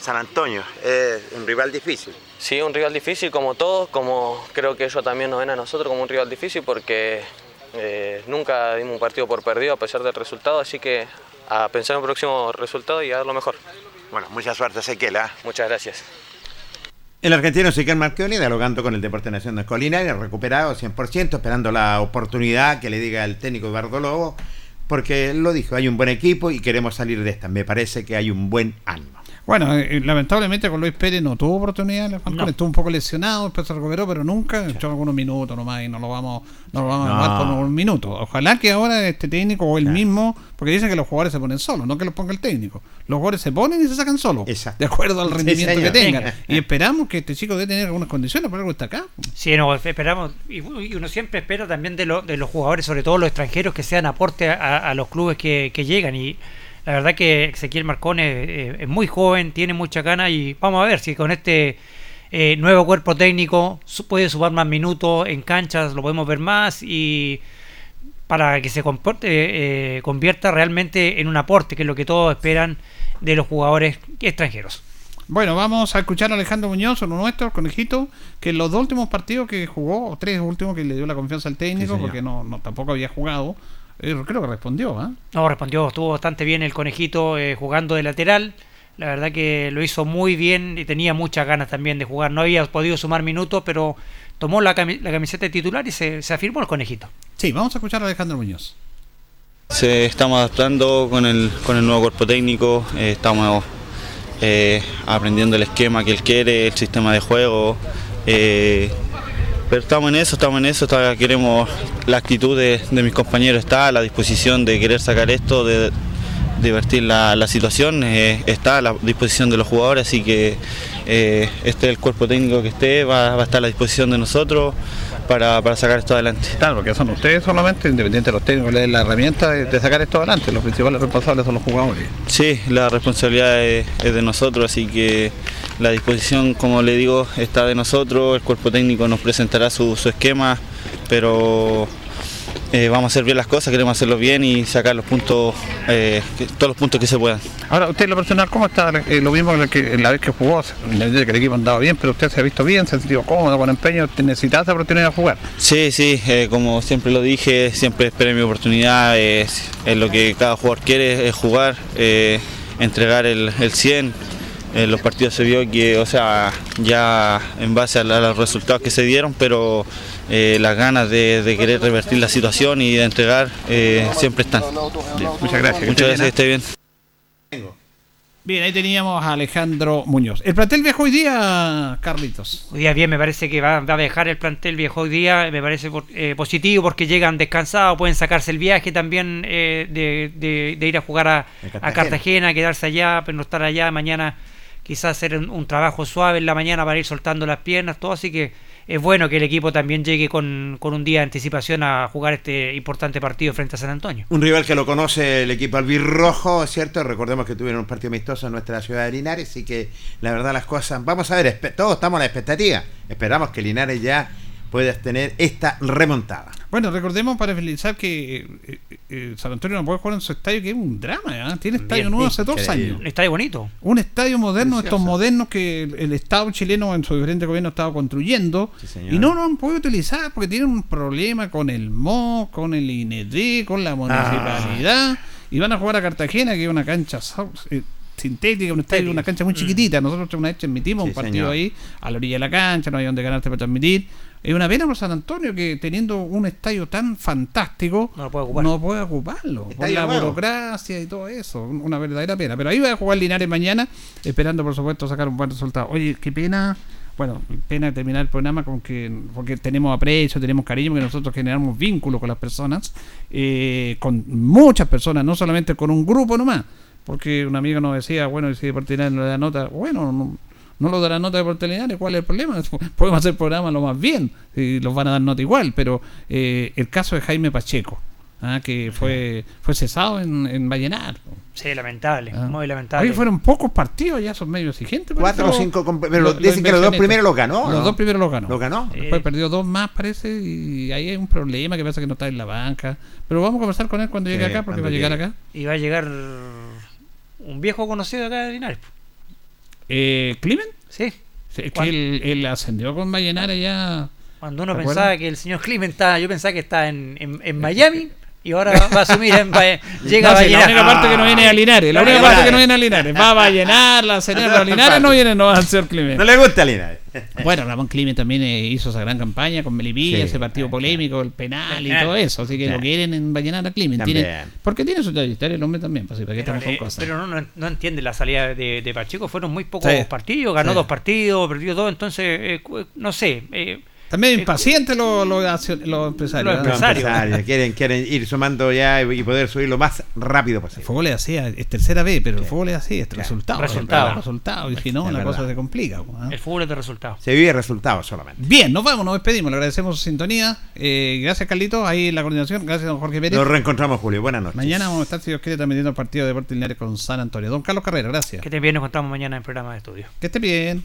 San Antonio, es un rival difícil. Sí, un rival difícil como todos, como creo que ellos también nos ven a nosotros como un rival difícil porque eh, nunca dimos un partido por perdido a pesar del resultado, así que a pensar en el próximo resultado y a dar lo mejor. Bueno, mucha suerte, Ezequiel. ¿ah? Muchas gracias. El argentino Ezequiel Marchioni dialogando con el Deporte Nacional de Colina, recuperado 100%, esperando la oportunidad que le diga el técnico Eduardo Lobo, porque lo dijo, hay un buen equipo y queremos salir de esta. Me parece que hay un buen ánimo. Bueno, eh, lamentablemente con Luis Pérez no tuvo oportunidad, Falcón estuvo un poco lesionado, después se recuperó, pero nunca echó algunos minutos nomás y no lo vamos, no lo vamos a No. dar por un minuto. Ojalá que ahora este técnico o el mismo, porque dicen que los jugadores se ponen solos, no que los ponga el técnico. Los jugadores se ponen y se sacan solos, de acuerdo al Sí, rendimiento que tengan. Venga. Y esperamos que este chico debe tener algunas condiciones, por algo está acá. Sí, no, esperamos, y y uno siempre espera también de, lo- de los jugadores, sobre todo los extranjeros, que sean aporte a, a los clubes que, que llegan. Y la verdad que Ezequiel Marcone eh, es muy joven, tiene mucha gana y vamos a ver si con este eh, nuevo cuerpo técnico puede sumar más minutos en canchas, lo podemos ver más y para que se comporte, eh, convierta realmente en un aporte, que es lo que todos esperan de los jugadores extranjeros. Bueno, vamos a escuchar a Alejandro Muñoz, uno nuestro, conejito, que en los dos últimos partidos que jugó, o tres últimos que le dio la confianza al técnico, porque no, no tampoco había jugado, eh, creo que respondió, ¿ah? No, respondió, estuvo bastante bien el conejito eh, jugando de lateral. La verdad que lo hizo muy bien y tenía muchas ganas también de jugar. No había podido sumar minutos, pero tomó la, cami- la camiseta de titular y se, se afirmó el conejito. Sí, vamos a escuchar a Alejandro Muñoz. Se estamos adaptando con el, con el nuevo cuerpo técnico, eh, estamos eh, aprendiendo el esquema que él quiere, el sistema de juego. eh, pero estamos en eso, estamos en eso, queremos la actitud de, de mis compañeros está, la disposición de querer sacar esto, de divertir la, la situación, eh, está a la disposición de los jugadores, así que eh, este es el cuerpo técnico que esté, va, va a estar a la disposición de nosotros para, para sacar esto adelante. Claro, porque son ustedes solamente, independiente de los técnicos, la herramienta de, de sacar esto adelante. Los principales responsables son los jugadores. Sí, la responsabilidad es, es de nosotros, así que la disposición, como le digo, está de nosotros. El cuerpo técnico nos presentará su, su esquema, pero eh, vamos a hacer bien las cosas, queremos hacerlo bien y sacar los puntos, eh, que- todos los puntos que se puedan. Ahora, usted lo personal, ¿cómo está? Eh, lo mismo que la vez que jugó, de que el equipo andaba bien, pero usted se ha visto bien, se ha sentido cómodo, con empeño, necesitaba esa oportunidad de jugar. Sí, sí, como siempre lo dije, siempre esperé mi oportunidad, es, es lo que cada jugador quiere, es jugar, entregar el, el 100. En los partidos se vio que, o sea, ya en base a, la- a los resultados que se dieron, pero eh, las ganas de, de querer revertir la situación y de entregar eh, siempre están. muchas gracias. Muchas gracias, que esté bien. Bien, ahí teníamos a Alejandro Muñoz. El plantel viajó hoy día, Carlitos. Hoy día bien, me parece que va, va a viajar el plantel viejo hoy día, me parece por- eh, positivo porque llegan descansados, pueden sacarse el viaje también eh, de, de- de ir a jugar a, Cartagena. a Cartagena, quedarse allá, pero no estar allá mañana, quizás hacer un, un trabajo suave en la mañana para ir soltando las piernas, todo, así que es bueno que el equipo también llegue con, con un día de anticipación a jugar este importante partido frente a San Antonio. Un rival que lo conoce el equipo albirrojo, ¿cierto? Recordemos que tuvieron un partido amistoso en nuestra ciudad de Linares, así que la verdad las cosas... Vamos a ver, todos estamos a la expectativa. Esperamos que Linares ya pueda tener esta remontada. Bueno, recordemos para finalizar que eh, eh, San Antonio no puede jugar en su estadio, que es un drama, ¿ah? Tiene estadio Bien, nuevo sí, hace dos años. Un estadio bonito. Un estadio moderno, estos modernos que el, el Estado chileno en su diferente gobierno ha estado construyendo señor. y no lo han podido utilizar porque tienen un problema con el MO, con el IND, con la municipalidad y van a jugar a Cartagena, que es una cancha eh, sintética, un estadio, una cancha muy chiquitita. Nosotros una vez emitimos Sí, un partido señor. ahí a la orilla de la cancha, no hay donde ganarte para transmitir. Es una pena por San Antonio que teniendo un estadio tan fantástico No lo puede ocupar. no puede ocuparlo por la nuevo. burocracia y todo eso. un- Una verdadera pena. Pero ahí va a jugar Linares mañana, esperando por supuesto sacar un buen resultado. Oye, qué pena. Bueno, pena terminar el programa con que porque tenemos aprecio, tenemos cariño, que nosotros generamos vínculos con las personas, eh, con muchas personas, no solamente con un grupo nomás. Porque un amigo nos decía, bueno, y si Deportes Linares no le da nota, bueno, no, no lo dará nota de Linares, ¿cuál es el problema? Podemos hacer programas lo más bien, y los van a dar nota igual, pero eh, el caso de Jaime Pacheco, ah, que fue fue cesado en, en Vallenar. Sí, lamentable, Ah. muy lamentable. Hoy fueron pocos partidos, ya son medio exigentes. Cuatro o cinco pero dicen que los dos primeros los ganó, Los ¿no? dos primeros los ganó. ¿Los ganó? Después perdió dos más, parece, y ahí hay un problema que pasa que no está en la banca. Pero vamos a conversar con él cuando llegue Sí, acá, porque va a llegar llegue. acá. Y va a llegar un viejo conocido acá de Linares. Eh. Sí. Es que él, él ascendió con Vallenar allá. Cuando uno ¿te pensaba que el señor Klimen estaba, yo pensaba que estaba en, en, en Miami y ahora va a asumir en llega No, a sí, la Vallenar. única parte que no viene a Linares. La única parte que no viene a Linares. Va a Vallenar, la señora Linares no viene, no va a ser Climen. No le gusta a Linares. Bueno, Ramón Climen también eh, hizo esa gran campaña con Melipilla, Sí. ese partido polémico, el penal y todo eso. Así que Sí. lo quieren en Vallenar a. Tiene, porque tiene su trayectoria el hombre también, pues, ¿para qué Pero, con eh, cosas? pero no, no, no entiende la salida de, de Pacheco. Fueron muy pocos Sí. partidos, ganó Sí. dos partidos, perdió dos. Entonces, eh, no sé. eh, También impacientes los, los, empresarios. Los empresarios quieren, quieren ir sumando ya y poder subir lo más rápido posible. El fútbol es así, es tercera vez, pero el fútbol es así, es resultado. Resultado. resultado. Y si no, Es la verdad. cosa se complica. ¿eh? el fútbol es de resultados. Se vive resultados solamente. Bien, nos vamos, nos despedimos, le agradecemos su sintonía. Eh, gracias, Carlito, ahí la coordinación. Gracias, don Jorge Pérez. Nos reencontramos, Julio. Buenas noches. Mañana vamos a estar, si Dios quiere, transmitiendo el partido de Deportes Linares con San Antonio. Don Carlos Carrera, gracias. Que te bien, nos encontramos mañana en programa de estudio. Que esté bien.